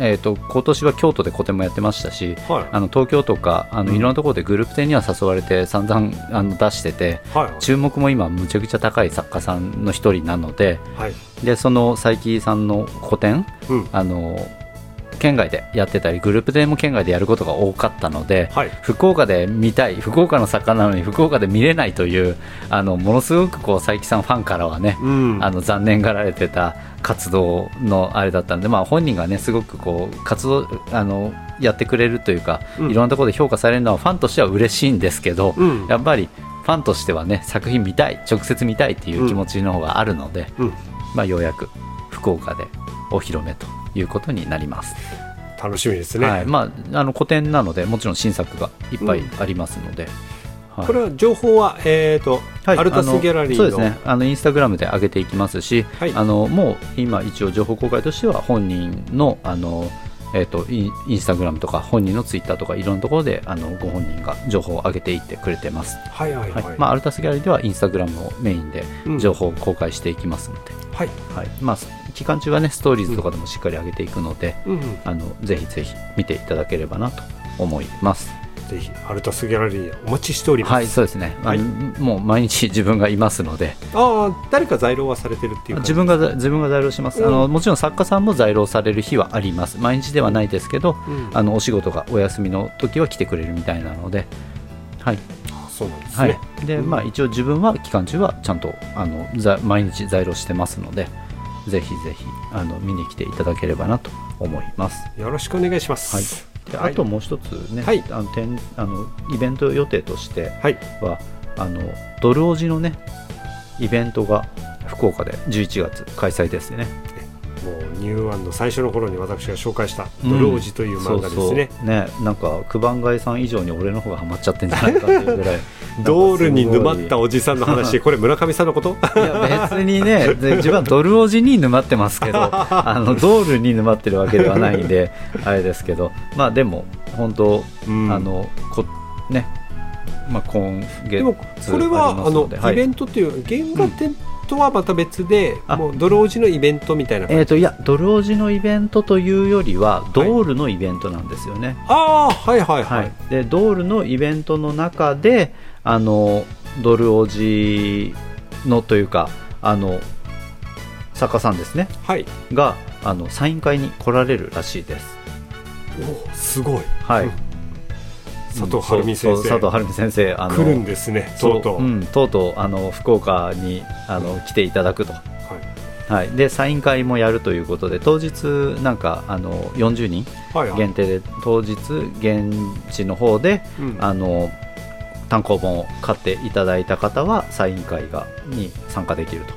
えー、と今年は京都で個展もやってましたしはい。あの東京とかあのうん。いろんなところでグループ展には誘われて散々あの出しててはい。注目も今むちゃくちゃ高い作家さんの一人なのではい。でその佐伯さんの個展うん。あの県外でやってたりグループ展も県外でやることが多かったのではい。福岡で見たい福岡の作家なのに福岡で見れないというあのものすごくこう佐伯さんファンからはねうん。あの残念がられてた活動のあれだったんで、まあ、本人がねすごくこう活動あのやってくれるというか、うん。いろんなところで評価されるのはファンとしては嬉しいんですけど、うん。やっぱりファンとしてはね作品見たい直接見たいっていう気持ちの方があるので、うん。まあ、ようやく福岡でお披露目ということになります。楽しみですね、はい。まあ、あの古典なのでもちろん新作がいっぱいありますので。はい。これは情報は、えーとはい。アルタスギャラリーそうですね。あのインスタグラムで上げていきますし、はい。あのもう今一応情報公開としては本人のあのえー、とインインスタグラムとか本人のツイッターとかいろんなところであのご本人が情報を上げていってくれてます、はいはいはい、はい。まあ、アルタスギャラリーではインスタグラムをメインでうん。情報を公開していきますので、はい。はい。まあ、期間中はねストーリーズとかでもしっかり上げていくので、うんうん。あのぜひぜひ見ていただければなと思います。ぜひアルタスギャラリーお待ちしております、はいそうですね、はい。もう毎日自分がいますので。ああ誰か在廊はされてるっていう自分が自分が在労します、うん。あのもちろん作家さんも在労される日はあります。毎日ではないですけど、うん。あのお仕事がお休みの時は来てくれるみたいなので。はい、あそうなんですはね、い。でまあ、一応自分は期間中はちゃんとあのざ毎日在労してますのでぜひぜひあの見に来ていただければなと思います。よろしくお願いします。はい。ではい。あともう一つね、はい。あの展あのイベント予定としてはい。はあのドルオジのねイベントが福岡で11月開催ですねもうニューワンの最初の頃に私が紹介した「ドルオジ」という漫画ですね、そうそう。ねなんか九番街さん以上に俺の方がハマっちゃってんじゃないかっていうぐらい。ドールに沼ったおおじさんの話これ村上さんのこと？いや別にねで自分はドルおじに沼ってますけど あのドールに沼ってるわけではないんであれですけど。まあでも本当、うん。あのこね。まあ今月でもこれはあのイベンントっていう原画展とはまた別で、あ。もうドルオジのイベントみたいなえー、といやドルおじのイベントというよりはドールのイベントなんですよね、ああはいはいはい、はい、でドールのイベントの中であのドルおじのというかあの作家さんですね。はい。があのサイン会に来られるらしいです。おすごい。はい、うん佐藤晴美先生。佐藤晴美先生あの来るんですねとうとう、ん、とうとうあの福岡にあの来ていただくと、はい。はい、でサイン会もやるということで当日なんかあの40人はいはい。限定で当日現地の方でうん。あの単行本を買っていただいた方はサイン会がに参加できると,、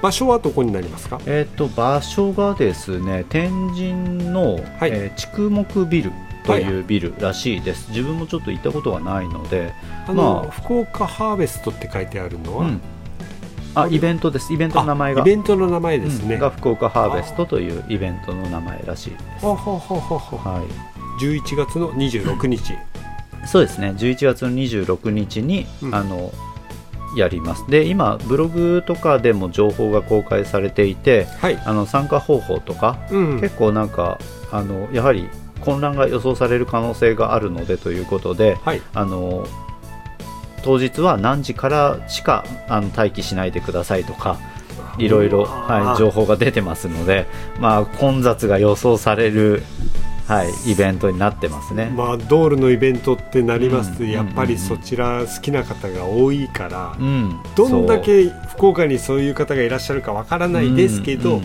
場所はどこになりますか？えー、と場所がですね天神の、はい。えー畜木ビルというビルらしいです、自分もちょっと行ったことがないので、あの、まあ。福岡ハーベストって書いてあるのは、うん、あイベントです。イベントの名前があイベントの名前ですね、うん。が福岡ハーベストというイベントの名前らしいです、ほうほうほうほうほうはい、11月の26日。そうですね。11月の26日に、うん。あのやります。で今ブログとかでも情報が公開されていてはい、あの参加方法とか、うん、結構なんかあのやはり混乱が予想される可能性があるのでということではい。あの当日は何時からしかあの待機しないでくださいとかいろいろ、はい、情報が出てますので、まあ、混雑が予想されるはい、イベントになってますね。まあドールのイベントってなります。と、うん。やっぱりそちら好きな方が多いから、うん、どんだけ福岡にそういう方がいらっしゃるかわからないですけど、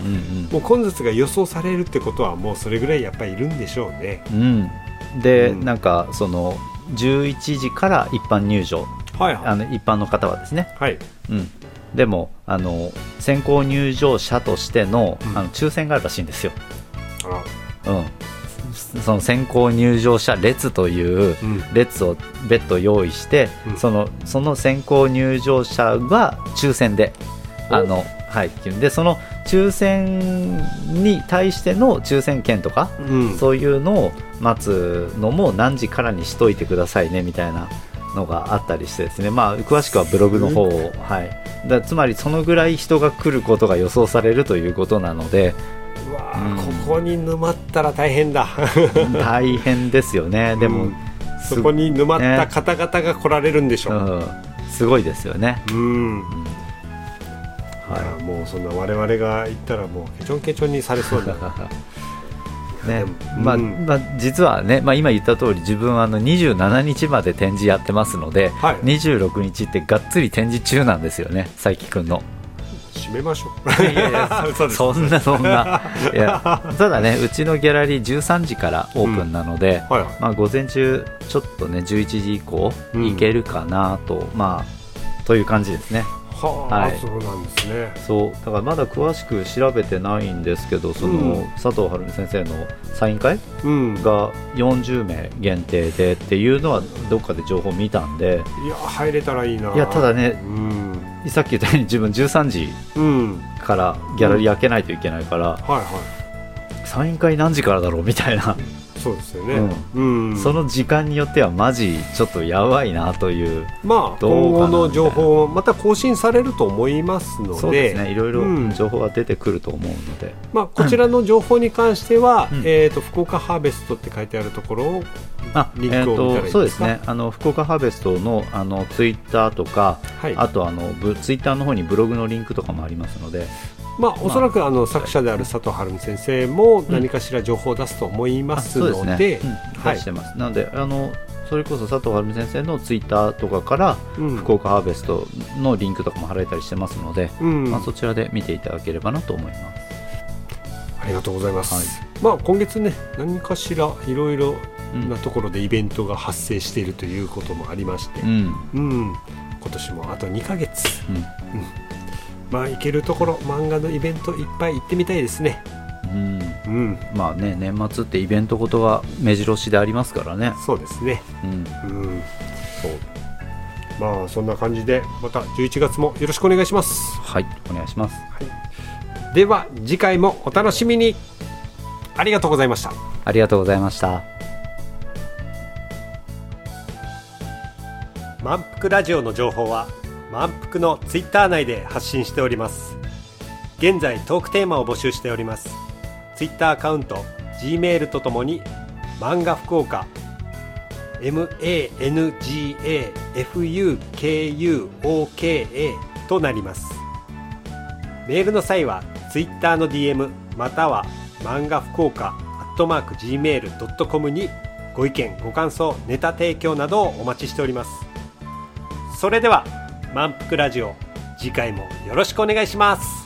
もう混雑が予想されるってことはもうそれぐらいやっぱりいるんでしょうね。うん。うんで、うん。なんかその11時から一般入場。はいあの一般の方はですね、はい。うん、でもあの先行入場者としての,、うん。あの抽選があるらしいんですよ、あうん、その先行入場者列といううん。列を別途用意して、うん。そのその先行入場者が抽選でお。あのはいでその抽選に対しての抽選券とか、うん。そういうのを待つのも何時からにしといてくださいねみたいなのがあったりしてですね。まあ詳しくはブログの方をはい。だつまりそのぐらい人が来ることが予想されるということなのでうわうん。ーここに沼ったら大変だ。大変ですよね。でも、うんすそこに沼った方々が来られるんでしょう。うん、すごいですよね、うん。はやもうそんな我々が行ったらもうケチョンケチョンにされそうだ。い ね。まあうん。まあ、実はね、まあ、今言った通り自分はあの27日まで展示やってますので、はい。26日ってがっつり展示中なんですよね佐伯くんの。閉めましょう。いやいや。そんなそんな いやただねうちのギャラリー13時からオープンなので、はい。まあ、午前中ちょっとね11時以降うん行けるかなと、まあという感じですねはあ、はいそうなんですね。そうだからまだ詳しく調べてないんですけどその、うん佐藤晴美先生のサイン会うん。が40名限定でっていうのはどっかで情報見たんでいや入れたらいいな。いやただねうん。さっき言ったように自分13時うん。からギャラリー開けないといけないから、はいはサイン会何時からだろうみたいな、い。そうですよね。うん。その時間によってはマジちょっとやばいなという。まあ今後の情報また更新されると思いますので。そうですね。いろいろうん。情報が出てくると思うので、まあこちらの情報に関しては、うん。えっ、と福岡ハーベストって書いてあるところをあリンクそうですね。あの福岡ハーベストのあのツイッターとかはい。あとあのブツイッターの方にブログのリンクとかもありますのでまあおそらくあの作者である佐藤晴美先生も何かしら情報を出すと思いますので、はい。出してます。なのであのそれこそ佐藤晴美先生のツイッターとかからうん。福岡ハーベストのリンクとかも貼られたりしてますので、うん。まあ、そちらで見ていただければなと思います。ありがとうございます。はい。まあ今月ね何かしらいろいろうん。なところでイベントが発生しているということもありましてう、ん。うん、今年もあと2ヶ月、うんまあ行けるところ漫画のイベントいっぱい行ってみたいですね。うんうん、まあね年末ってイベントごとが目白押しでありますからねそうですね。うんうん、そう。まあそんな感じでまた11月もよろしくお願いします。はいお願いしますでは次回もお楽しみに。ありがとうございました。ありがとうございました満腹ラジオの情報は満腹のツイッター内で発信しております。現在トークテーマを募集しております。ツイッターアカウント G メールとともに漫画福岡。MANGAFUKUOKA となります。メールの際はツイッターの DM または漫画福岡アットマーク Gmail.com にご意見ご感想ネタ提供などをお待ちしております。それでは満腹ラジオ。次回もよろしくお願いします。